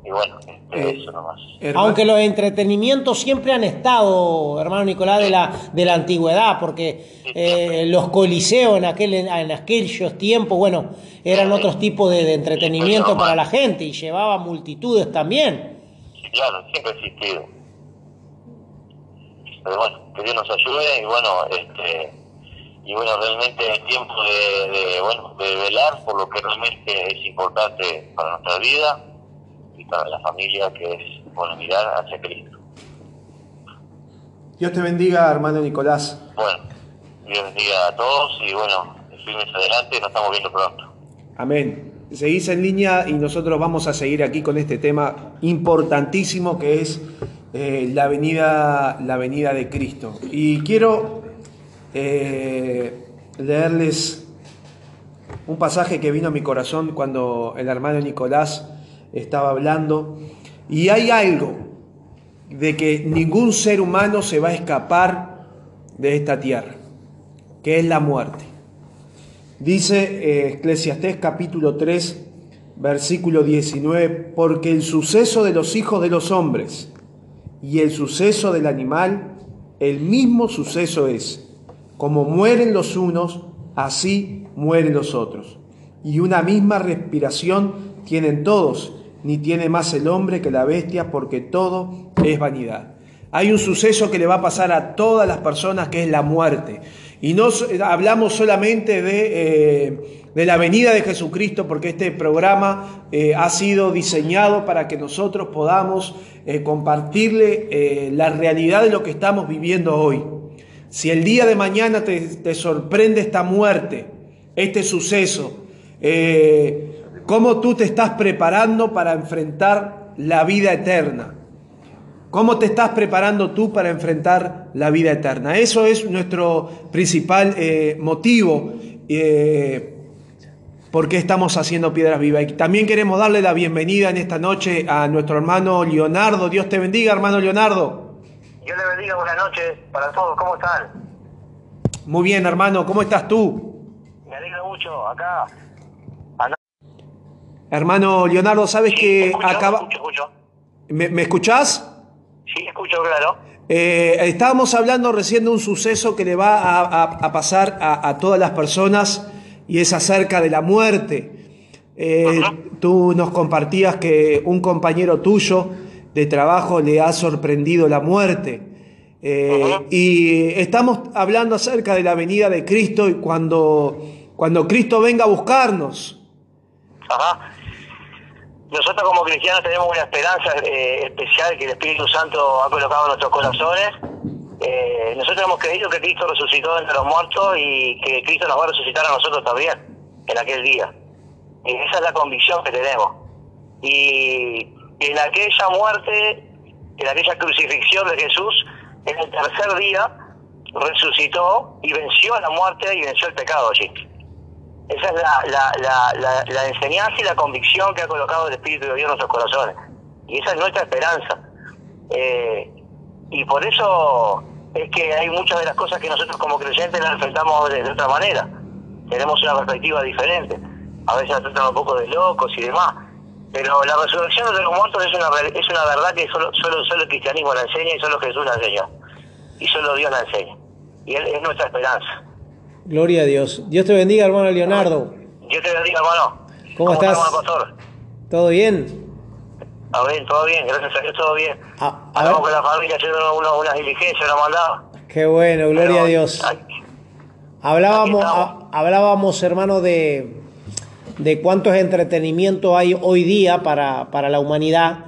Y bueno, este, eso nomás. Aunque los entretenimientos siempre han estado, hermano Nicolás, de la, de la antigüedad, porque eh, los coliseos en, aquel, en aquellos tiempos, bueno, eran otros tipos de, de entretenimiento para la gente y llevaba multitudes también. Sí, claro, siempre ha existido. Pero bueno, que Dios nos ayude y bueno, este y bueno, realmente es tiempo de, de, bueno, de velar por lo que realmente es importante para nuestra vida y para la familia, que es bueno mirar hacia Cristo. Dios te bendiga, hermano Nicolás. Bueno, Dios bendiga a todos y bueno, firmes adelante, nos estamos viendo pronto. Amén. Seguís en línea y nosotros vamos a seguir aquí con este tema importantísimo que es eh, la, venida, la venida de Cristo. Y quiero eh, leerles un pasaje que vino a mi corazón cuando el hermano Nicolás estaba hablando. Y hay algo de que ningún ser humano se va a escapar de esta tierra, que es la muerte. Dice eh, capítulo 3, versículo 19, porque el suceso de los hijos de los hombres y el suceso del animal, el mismo suceso es. Como mueren los unos, así mueren los otros. Y una misma respiración tienen todos, ni tiene más el hombre que la bestia, porque todo es vanidad. Hay un suceso que le va a pasar a todas las personas, que es la muerte. Y no hablamos solamente de, eh, de la venida de Jesucristo, porque este programa eh, ha sido diseñado para que nosotros podamos eh, compartirle eh, la realidad de lo que estamos viviendo hoy. Si el día de mañana te, te sorprende esta muerte, este suceso, ¿cómo tú te estás preparando para enfrentar la vida eterna? ¿Cómo te estás preparando tú para enfrentar la vida eterna? Eso es nuestro principal motivo. Por qué estamos haciendo Piedras Vivas. Y también queremos darle la bienvenida en esta noche a nuestro hermano Leonardo. Dios te bendiga, hermano Leonardo. Dios le bendiga, buenas noches para todos, ¿cómo están? Muy bien, hermano, ¿cómo estás tú? Me alegra mucho, acá. Hermano Leonardo, ¿sabes que Escucho, acaba... escucho, escucho. ¿Me, me escuchás? Sí, escucho, claro. Eh, estábamos hablando recién de un suceso que le va a, a- a pasar a, a todas las personas y es acerca de la muerte. Eh, Tú nos compartías que un compañero tuyo de trabajo le ha sorprendido la muerte. Eh, Y estamos hablando acerca de la venida de Cristo y cuando, cuando Cristo venga a buscarnos. Ajá. Nosotros como cristianos tenemos una esperanza eh, especial que el Espíritu Santo ha colocado en nuestros corazones. Eh, nosotros hemos creído que Cristo resucitó entre los muertos y que Cristo nos va a resucitar a nosotros también en aquel día. Y esa es la convicción que tenemos. Y en aquella muerte, en aquella crucifixión de Jesús, en el tercer día resucitó y venció a la muerte y venció el pecado allí. Esa es la, la, la, la, la enseñanza y la convicción que ha colocado el Espíritu de Dios en nuestros corazones. Y esa es nuestra esperanza. Eh, y por eso es que hay muchas de las cosas que nosotros como creyentes las enfrentamos de, de otra manera. Tenemos una perspectiva diferente. A veces nos tratan un poco de locos y demás. Pero la resurrección de los muertos es una, es una verdad que solo, solo, solo el cristianismo la enseña y solo Jesús la enseñó. Y solo Dios la enseña. Y Él es nuestra esperanza. Gloria a Dios. Dios te bendiga, hermano Leonardo. Dios te bendiga, hermano. ¿Cómo estás? hermano pastor? ¿Todo bien? A ver, todo bien, gracias a Dios, todo bien. A, a Estamos con la familia haciendo unas diligencias, una mandada. qué bueno, gloria a Dios. Hablábamos, ha- hablábamos, hermano, de, de cuántos entretenimientos hay hoy día para, para la humanidad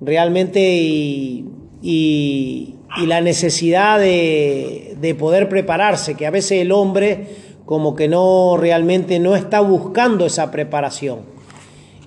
realmente y, y- y la necesidad de, de poder prepararse, que a veces el hombre como que no realmente no está buscando esa preparación.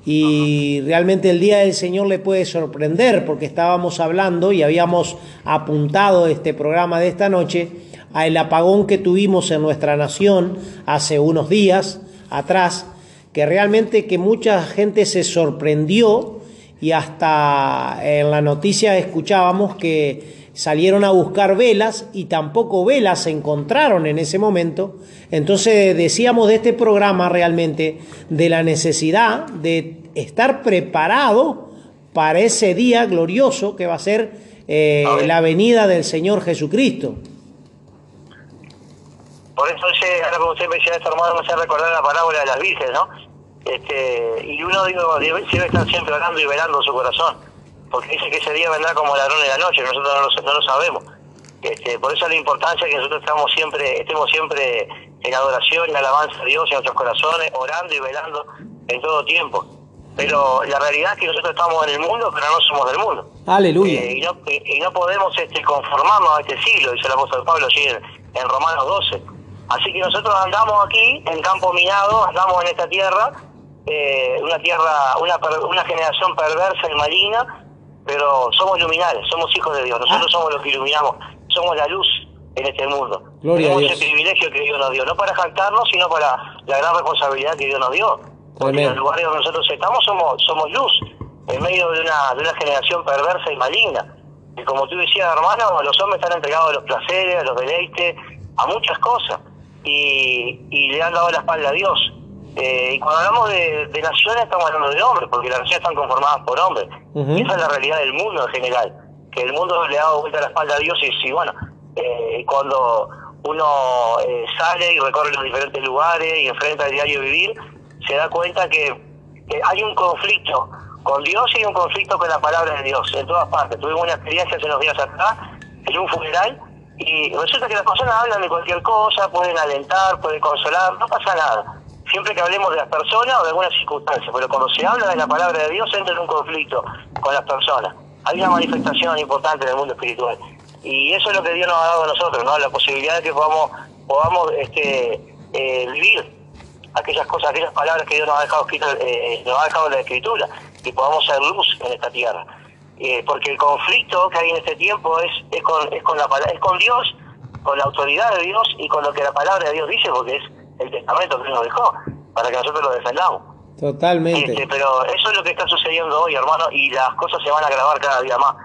Y realmente el día del Señor le puede sorprender porque estábamos hablando y habíamos apuntado este programa de esta noche al apagón que tuvimos en nuestra nación hace unos días atrás, que realmente que mucha gente se sorprendió y hasta en la noticia escuchábamos que salieron a buscar velas y tampoco velas se encontraron en ese momento. Entonces decíamos de este programa realmente de la necesidad de estar preparado para ese día glorioso que va a ser eh, la venida del Señor Jesucristo. Por eso ahora como usted menciona hermano, me hace recordar la parábola de las virgen, ¿no? Este, y uno digo, debe, debe estar siempre orando y velando su corazón, porque dice que ese día vendrá como ladrón de la noche, nosotros no lo, no lo sabemos. Este, por eso la importancia que nosotros estamos siempre, estemos siempre en adoración y alabanza a Dios en nuestros corazones, orando y velando en todo tiempo. Pero la realidad es que nosotros estamos en el mundo, pero no somos del mundo. Aleluya. Eh, y, no, y- y no podemos este, conformarnos a este siglo, dice el apóstol Pablo allí en, en Romanos 12. Así que nosotros andamos aquí en campo minado, andamos en esta tierra, eh, una tierra, una, una generación perversa y maligna, pero somos luminares, somos hijos de Dios, nosotros somos los que iluminamos, somos la luz en este mundo. Gloria a Tenemos ese privilegio que Dios nos dio, no para jactarnos, sino para la gran responsabilidad que Dios nos dio. Porque en el Tremendo. lugar donde nosotros estamos somos, somos luz, en medio de una, de una generación perversa y maligna. Y como tú decías, hermano, los hombres están entregados a los placeres, a los deleites, a muchas cosas. Y, y le han dado la espalda a Dios. Eh, y cuando hablamos de, de naciones, estamos hablando de hombres, porque las naciones están conformadas por hombres. Y esa es la realidad del mundo en general. Que el mundo le ha dado vuelta la espalda a Dios y, sí, bueno, eh, cuando uno eh, sale y recorre los diferentes lugares y enfrenta el diario vivir, se da cuenta que, que hay un conflicto con Dios y hay un conflicto con la palabra de Dios en todas partes. Tuvimos una experiencia hace unos días atrás en un funeral y resulta que las personas hablan de cualquier cosa, pueden alentar, pueden consolar, no pasa nada. Siempre que hablemos de las personas o de alguna circunstancia, pero cuando se habla de la palabra de Dios entra en un conflicto con las personas. Hay una manifestación importante en el mundo espiritual. Y eso es lo que Dios nos ha dado a nosotros, ¿no? La posibilidad de que podamos, podamos este, eh, vivir aquellas cosas, aquellas palabras que Dios nos ha dejado escritas, eh, nos ha dejado en la escritura, y podamos ser luz en esta tierra. Eh, porque el conflicto que hay en este tiempo es, es con, es con la es con Dios, con la autoridad de Dios y con lo que la palabra de Dios dice, porque es el testamento que nos dejó, para que nosotros lo defendamos. Totalmente. Este, pero eso es lo que está sucediendo hoy, hermano, y las cosas se van a agravar cada día más.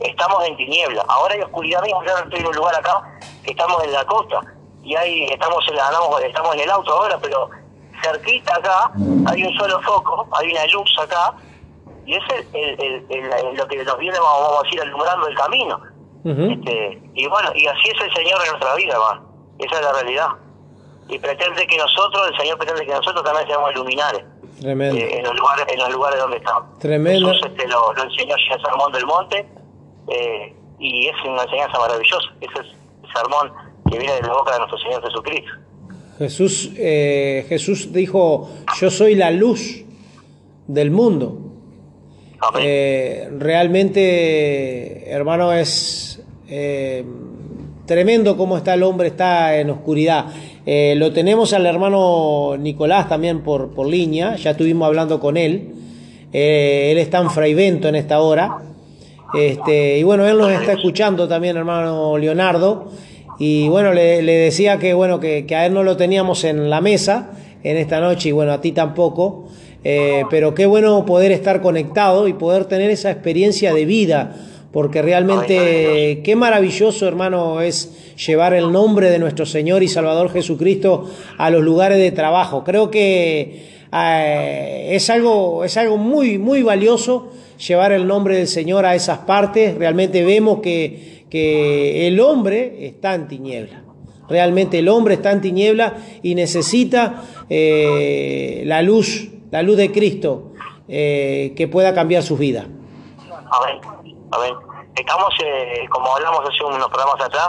Estamos en tiniebla. Ahora hay oscuridad mismo. Yo estoy en un lugar acá, que estamos en la costa, y ahí estamos en, la- andamos- estamos en el auto ahora, pero cerquita acá hay un solo foco, hay una luz acá, y es el, lo que nos viene, vamos, vamos a decir, alumbrando el camino. Este, y bueno, y así es el Señor en nuestra vida, hermano. Esa es la realidad. Y pretende que nosotros, el Señor pretende que nosotros también seamos luminares Tremendo. eh, en los lugares en los lugares donde estamos. Tremendo. Jesús este, lo, lo enseñó allí en el Sermón del Monte eh, y es una enseñanza maravillosa. Ese es el sermón que viene de la boca de nuestro Señor Jesucristo. Jesús, eh, Jesús dijo, yo soy la luz del mundo. Eh, realmente, hermano, es tremendo cómo está el hombre, está en oscuridad. Eh, lo tenemos al hermano Nicolás también por, por línea, ya estuvimos hablando con él. él está en Fraivento en esta hora. Este, y bueno, él nos está escuchando también, hermano Leonardo. Y bueno, le, decía que bueno, que, que, a él no lo teníamos en la mesa en esta noche, y bueno, a ti tampoco. Eh, pero qué bueno poder estar conectado y poder tener esa experiencia de vida, porque realmente qué maravilloso, hermano, es llevar el nombre de nuestro Señor y Salvador Jesucristo a los lugares de trabajo. Creo que eh, es, algo, es algo muy, muy valioso llevar el nombre del Señor a esas partes. Realmente vemos que, que el hombre está en tiniebla. Realmente el hombre está en tiniebla y necesita eh, la luz la luz de Cristo eh, que pueda cambiar sus vidas. Estamos, eh, como hablamos hace unos programas atrás,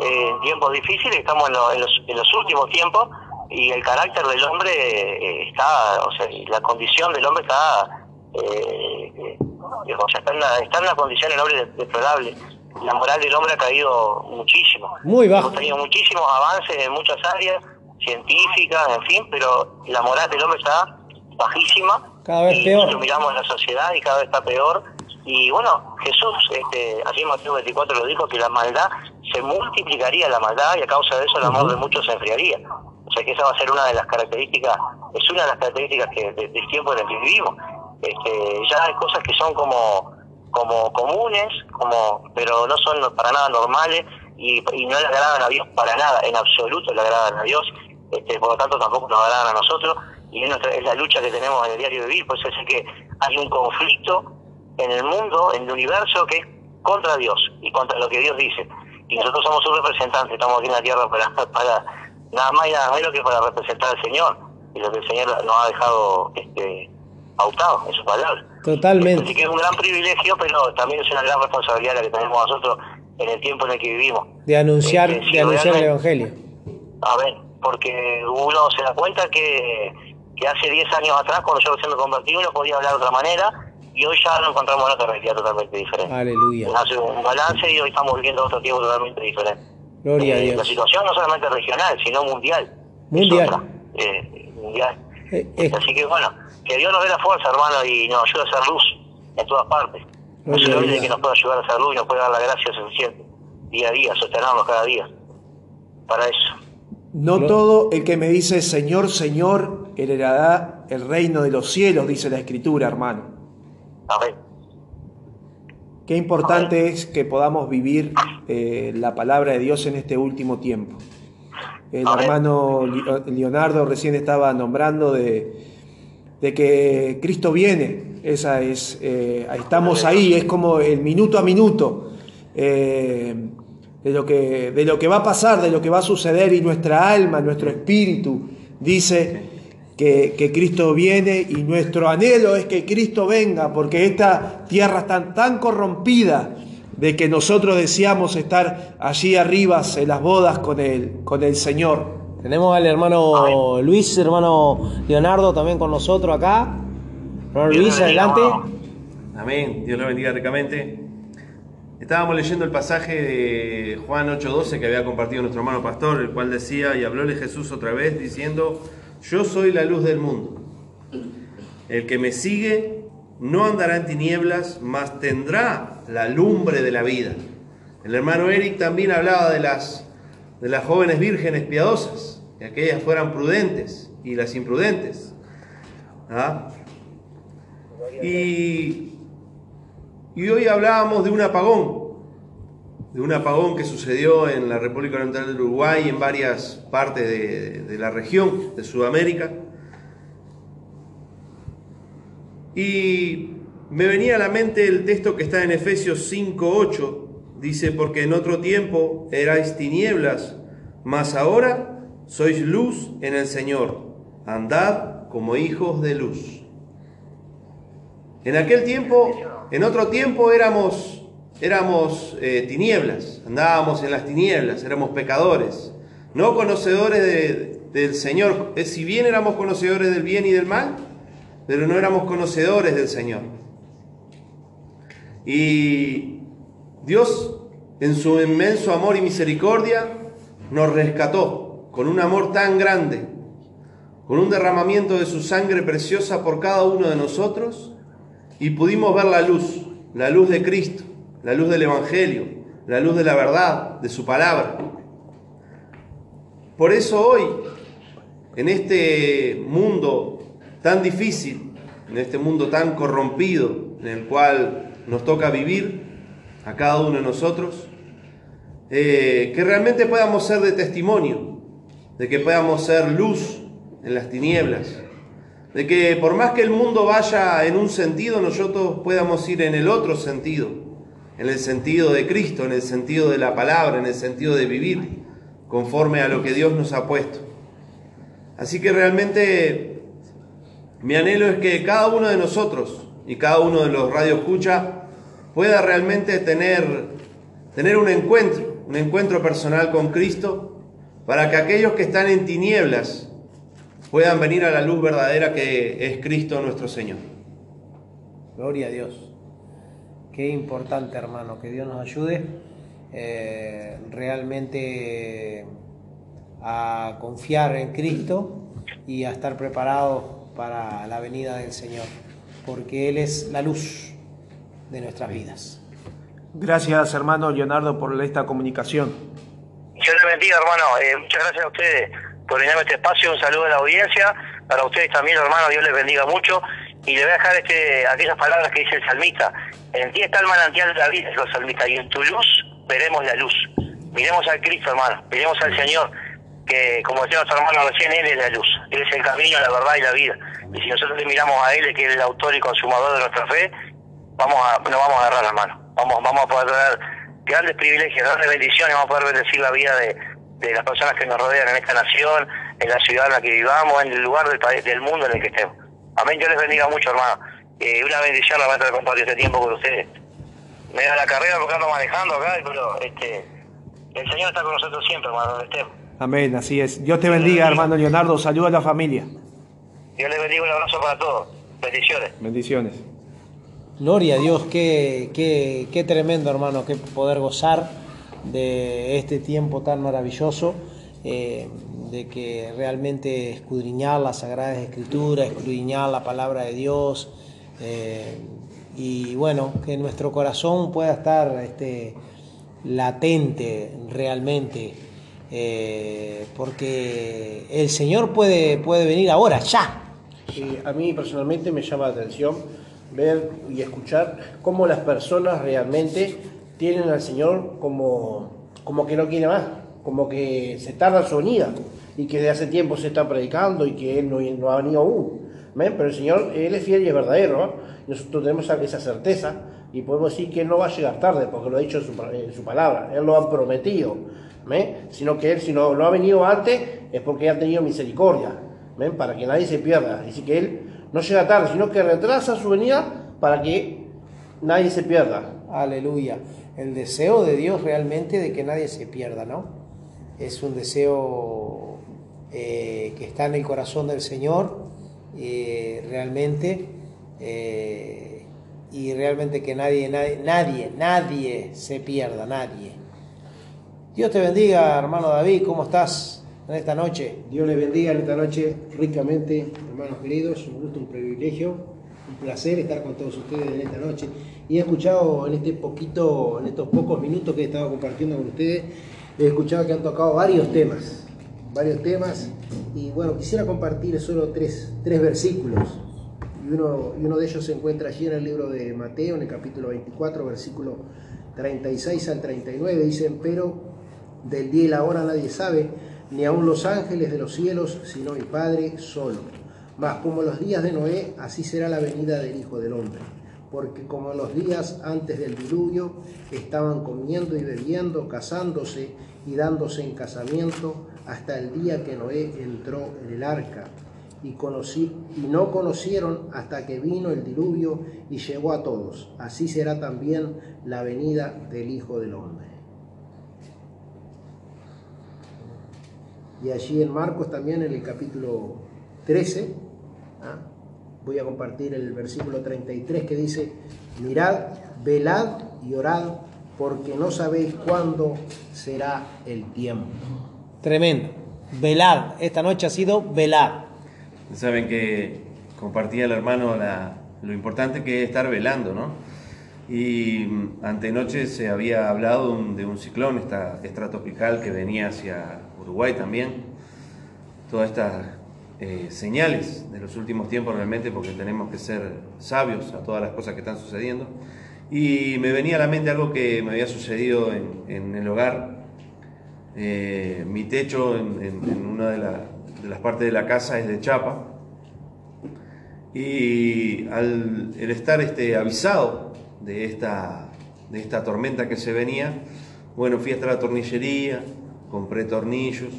eh, en tiempos difíciles, estamos en, los, en, los, últimos tiempos y el carácter del hombre eh, está, o sea, la condición del hombre está, eh, o sea, está en, una, está en una condición el hombre deplorable. La moral del hombre ha caído muchísimo. Muy bajo. Hemos tenido muchísimos avances en muchas áreas científicas, en fin, pero la moral del hombre está bajísima. Cada vez y peor. Lo miramos en la sociedad y cada vez está peor. Y bueno, Jesús, este, así en Mateo 24 lo dijo, que la maldad se multiplicaría la maldad y a causa de eso el amor de muchos se enfriaría. O sea que esa va a ser una de las características, es una de las características que del tiempo en el que vivimos. Este, ya hay cosas que son como como comunes, como pero no son para nada normales y, y no le agradan a Dios para nada, en absoluto le agradan a Dios, este, por lo tanto tampoco nos agradan a nosotros y es, nuestra, es la lucha que tenemos en el diario vivir, pues es que hay un conflicto en el mundo, en el universo, que es contra Dios y contra lo que Dios dice. Y nosotros somos un representante, estamos aquí en la tierra para, [LAUGHS] para nada más y nada menos que para representar al Señor y lo que el Señor nos ha dejado este, pautado en su palabra. Totalmente. Así que es un gran privilegio, pero también es una gran responsabilidad la que tenemos nosotros en el tiempo en el que vivimos. De anunciar, si de anunciar el Evangelio. A ver, porque uno se da cuenta que que hace 10 años atrás, cuando yo recién me convertí, uno podía hablar de otra manera y hoy ya nos encontramos en otra realidad totalmente diferente. Aleluya. Hace un balance y hoy estamos viviendo otro tiempo totalmente diferente. Gloria eh, a Dios. La situación no solamente regional, sino mundial. Mundial. Eh, mundial. Eh, Así que bueno, que Dios nos dé la fuerza, hermano, y nos ayude a hacer luz en todas partes. No se olvide que nos puede ayudar a hacer luz y nos puede dar la gracia suficiente día a día, sostenernos cada día. Para eso. No todo el que me dice Señor, Señor, heredará el reino de los cielos, dice la Escritura, hermano. Amén. Qué importante es que podamos vivir eh, la palabra de Dios en este último tiempo. El Amén. hermano Leonardo recién estaba nombrando de, de que Cristo viene. Esa es, eh, estamos ahí, es como el minuto a minuto. Eh, de lo, que, de lo que va a pasar, de lo que va a suceder y nuestra alma, nuestro espíritu dice que, que, Cristo viene y nuestro anhelo es que Cristo venga porque esta tierra está tan corrompida de que nosotros deseamos estar allí arriba en las bodas con el, con el Señor. Tenemos al hermano Luis, hermano Leonardo también con nosotros acá. Hermano Luis, adelante. Amén, Dios lo bendiga ricamente. Estábamos leyendo el pasaje de Juan 8:12 que había compartido nuestro hermano pastor, el cual decía, y hablóle Jesús otra vez diciendo, yo soy la luz del mundo. El que me sigue no andará en tinieblas, mas tendrá la lumbre de la vida. El hermano Eric también hablaba de las, de las jóvenes vírgenes piadosas, que aquellas fueran prudentes y las imprudentes. ¿Ah? Y y hoy hablábamos de un apagón, de un apagón que sucedió en la República Oriental del Uruguay y en varias partes de, de, la región de Sudamérica. Y me venía a la mente el texto que está en Efesios 5.8, dice, porque en otro tiempo erais tinieblas, mas ahora sois luz en el Señor, andad como hijos de luz. En aquel tiempo en otro tiempo éramos, éramos eh, tinieblas, andábamos en las tinieblas, éramos pecadores, no conocedores de, del Señor. Si bien éramos conocedores del bien y del mal, pero no éramos conocedores del Señor. Y Dios, en su inmenso amor y misericordia, nos rescató con un amor tan grande, con un derramamiento de su sangre preciosa por cada uno de nosotros, y pudimos ver la luz, la luz de Cristo, la luz del Evangelio, la luz de la verdad, de su palabra. Por eso hoy, en este mundo tan difícil, en este mundo tan corrompido en el cual nos toca vivir a cada uno de nosotros, eh, que realmente podamos ser de testimonio, de que podamos ser luz en las tinieblas, de que por más que el mundo vaya en un sentido, nosotros podamos ir en el otro sentido, en el sentido de Cristo, en el sentido de la palabra, en el sentido de vivir conforme a lo que Dios nos ha puesto. Así que realmente mi anhelo es que cada uno de nosotros y cada uno de los radio escucha pueda realmente tener, tener un encuentro, un encuentro personal con Cristo, para que aquellos que están en tinieblas puedan venir a la luz verdadera que es Cristo nuestro Señor. Gloria a Dios. Qué importante, hermano, que Dios nos ayude eh, realmente a confiar en Cristo y a estar preparados para la venida del Señor, porque Él es la luz de nuestras vidas. Gracias, hermano Leonardo, por esta comunicación. Dios les bendiga, hermano. Eh, muchas gracias a ustedes por brindarme este espacio. Un saludo a la audiencia. Para ustedes también, hermano, Dios les bendiga mucho. Y le voy a dejar este, aquellas palabras que dice el salmista. En ti está el manantial de la vida, dijo el salmista, y en tu luz veremos la luz. Miremos al Cristo, hermano. Miremos al Señor, que como decía nuestro hermano recién, Él es la luz. Él es el camino, la verdad y la vida. Y si nosotros le miramos a Él, que es el autor y consumador de nuestra fe, vamos a, nos vamos a agarrar la mano. Vamos, vamos a poder tener grandes privilegios, grandes bendiciones, vamos a poder bendecir la vida de, de las personas que nos rodean en esta nación, en la ciudad en la que vivamos, en el lugar del país, del mundo en el que estemos. Amén, Dios les bendiga mucho, hermano. Eh, una bendición la de compartir este tiempo con ustedes. Me da la carrera porque ando manejando acá, pero este, el Señor está con nosotros siempre, hermano, donde estemos. Amén, así es. Dios te bendiga, hermano Leonardo. Saluda a la familia. Dios les bendiga, un abrazo para todos. Bendiciones. Bendiciones. Gloria a Dios, qué, qué, qué tremendo hermano, que poder gozar de este tiempo tan maravilloso, eh, de que realmente escudriñar las Sagradas Escrituras, escudriñar la palabra de Dios, eh, y bueno, que nuestro corazón pueda estar este, latente realmente, eh, porque el Señor puede, puede venir ahora, ya. A mí personalmente me llama la atención ver y escuchar cómo las personas realmente tienen al Señor como, como que no quiere más, como que se tarda su venida y que de hace tiempo se está predicando y que Él no, no ha venido aún. ¿ven? Pero el Señor, Él es fiel y es verdadero. ¿no? Nosotros tenemos esa certeza y podemos decir que Él no va a llegar tarde porque lo ha dicho en su, en su palabra, Él lo ha prometido. ¿ven? Sino que Él, si no, no ha venido antes, es porque ha tenido misericordia, ¿ven? para que nadie se pierda. Dice que Él no llega tarde, sino que retrasa su venida para que nadie se pierda. Aleluya. El deseo de Dios realmente de que nadie se pierda, ¿no? Es un deseo eh, que está en el corazón del Señor, eh, realmente, eh, y realmente que nadie, nadie, nadie, nadie se pierda, nadie. Dios te bendiga, hermano David, ¿cómo estás en esta noche? Dios le bendiga en esta noche ricamente, hermanos queridos, un gusto, un privilegio, un placer estar con todos ustedes en esta noche. Y he escuchado en este poquito, en estos pocos minutos que he estado compartiendo con ustedes, he escuchado que han tocado varios temas, varios temas, y bueno, quisiera compartir solo tres, tres versículos. Y uno, y uno de ellos se encuentra allí en el libro de Mateo, en el capítulo 24, versículo 36 al 39, dicen, pero del día y la hora nadie sabe, ni aun los ángeles de los cielos, sino mi Padre solo. Mas como los días de Noé, así será la venida del Hijo del Hombre. Porque como los días antes del diluvio estaban comiendo y bebiendo, casándose y dándose en casamiento, hasta el día que Noé entró en el arca. Y, conocí, y no conocieron hasta que vino el diluvio y llegó a todos. Así será también la venida del Hijo del Hombre. Y allí en Marcos también en el capítulo 13, ¿ah? Voy a compartir el versículo 33 que dice, mirad, velad y orad, porque no sabéis cuándo será el tiempo. Tremendo. Velad. Esta noche ha sido velad. Saben que compartía el hermano la- lo importante que es estar velando, ¿no? Y mm, antenoche se había hablado de un, de un ciclón esta, extratropical que venía hacia Uruguay también. Todas estas eh, señales de los últimos tiempos realmente porque tenemos que ser sabios a todas las cosas que están sucediendo. Y me venía a la mente algo que me había sucedido en, el hogar. Eh, mi techo en, una de, la- de las partes de la casa es de chapa. Y al estar este, avisado de esta, de esta tormenta que se venía, bueno, fui hasta la tornillería, compré tornillos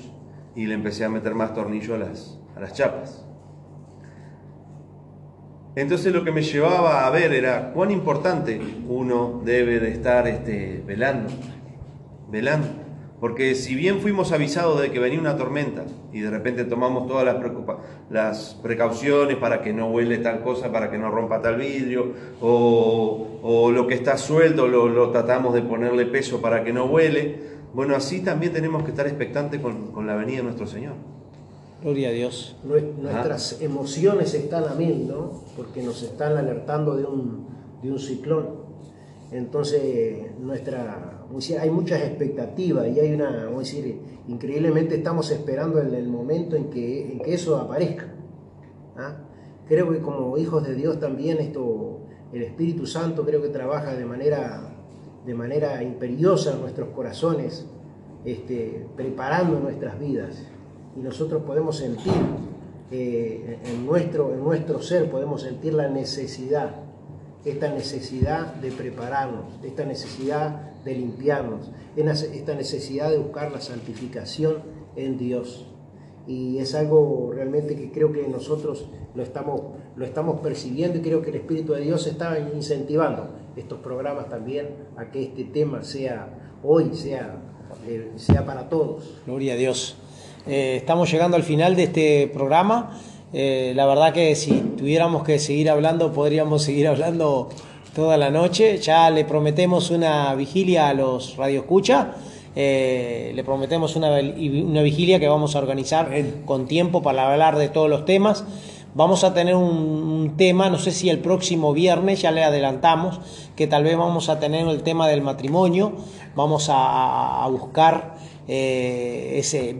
y le empecé a meter más tornillos a las, a las chapas. Entonces lo que me llevaba a ver era cuán importante uno debe de estar este, velando, velando. Porque si bien fuimos avisados de que venía una tormenta y de repente tomamos todas las, precauciones para que no huele tal cosa, para que no rompa tal vidrio, o, o lo que está suelto lo, lo tratamos de ponerle peso para que no huele, bueno, así también tenemos que estar expectantes con, con la venida de nuestro Señor. Gloria a Dios. Nue- Nuestras emociones están a mil, ¿no? Porque nos están alertando de un, de un ciclón. Entonces, nuestra, hay muchas expectativas y hay una, vamos a decir, increíblemente estamos esperando el, el momento en que, en que eso aparezca. ¿ah? Creo que como hijos de Dios también esto, el Espíritu Santo creo que trabaja de manera, de manera imperiosa en nuestros corazones, este, preparando nuestras vidas. Y nosotros podemos sentir eh, en, nuestro, en nuestro ser, podemos sentir la necesidad, esta necesidad de prepararnos, esta necesidad de limpiarnos, esta necesidad de buscar la santificación en Dios. Y es algo realmente que creo que nosotros lo estamos, lo estamos percibiendo y creo que el Espíritu de Dios está incentivando estos programas también a que este tema sea hoy, sea, eh, sea para todos. Gloria a Dios. Eh, estamos llegando al final de este programa. Eh, la verdad que si tuviéramos que seguir hablando, podríamos [LAUGHS] seguir hablando toda la noche. Ya le prometemos una vigilia a los radioescucha. Eh, le prometemos una, una vigilia que vamos a organizar con tiempo para hablar de todos los temas. Vamos a tener un, un tema, no sé si el próximo viernes, ya le adelantamos, que tal vez vamos a tener el tema del matrimonio. Vamos a, a buscar eh, ese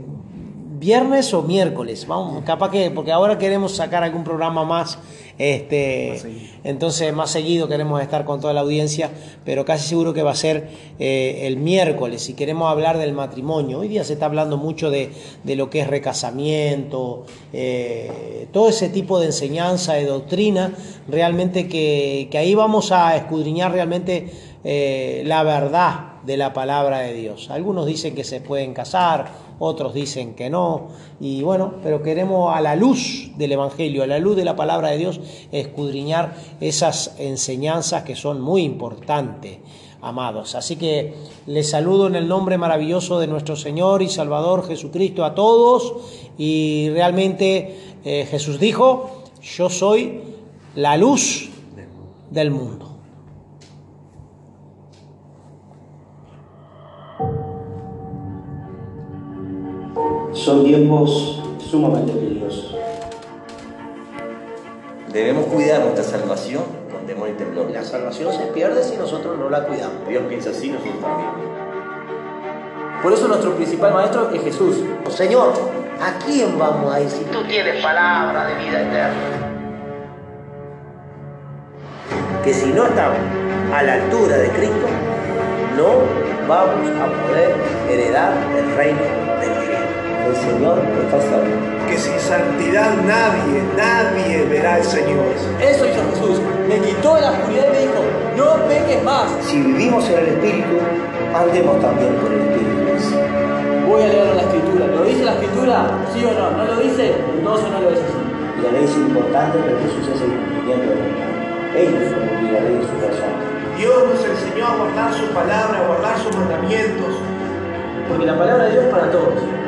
viernes o miércoles, vamos, capaz que, porque ahora queremos sacar algún programa más, este, entonces más seguido queremos estar con toda la audiencia, pero casi seguro que va a ser eh, el miércoles si queremos hablar del matrimonio. Hoy día se está hablando mucho de, de lo que es recasamiento, eh, todo ese tipo de enseñanza, de doctrina, realmente que, que ahí vamos a escudriñar realmente eh, la verdad de la palabra de Dios. Algunos dicen que se pueden casar, otros dicen que no, y bueno, pero queremos a la luz del Evangelio, a la luz de la palabra de Dios, escudriñar esas enseñanzas que son muy importantes, amados. Así que les saludo en el nombre maravilloso de nuestro Señor y Salvador Jesucristo a todos, y realmente eh, Jesús dijo, yo soy la luz del mundo. Son tiempos sumamente peligrosos. Debemos cuidar nuestra salvación con temor y temblor. La salvación se pierde si nosotros no la cuidamos. Dios piensa así, nosotros también. Por eso nuestro principal maestro es Jesús. Señor, ¿a quién vamos a ir si tú tienes palabra de vida eterna? Que si no estamos a la altura de Cristo, no vamos a poder heredar el reino de cielos. El Señor está cerca. Que sin santidad nadie, nadie verá al Señor. Eso hizo Jesús. Me quitó la oscuridad y me dijo, no peques más. Si vivimos en el Espíritu, andemos también por el Espíritu. Voy a leer la escritura. ¿Lo dice la escritura? ¿Sí o no? ¿No lo dice? Entonces no lo es así. La ley es importante, pero Jesús es el cumplimiento de la ley. Él fue cumplir la ley en su persona. Dios nos enseñó a guardar su palabra, a guardar sus mandamientos. Porque la palabra de Dios es para todos.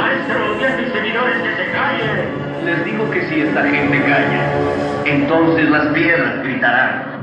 Maestro, odias mis seguidores que se callen. les digo que si esta gente calla, entonces las piedras gritarán.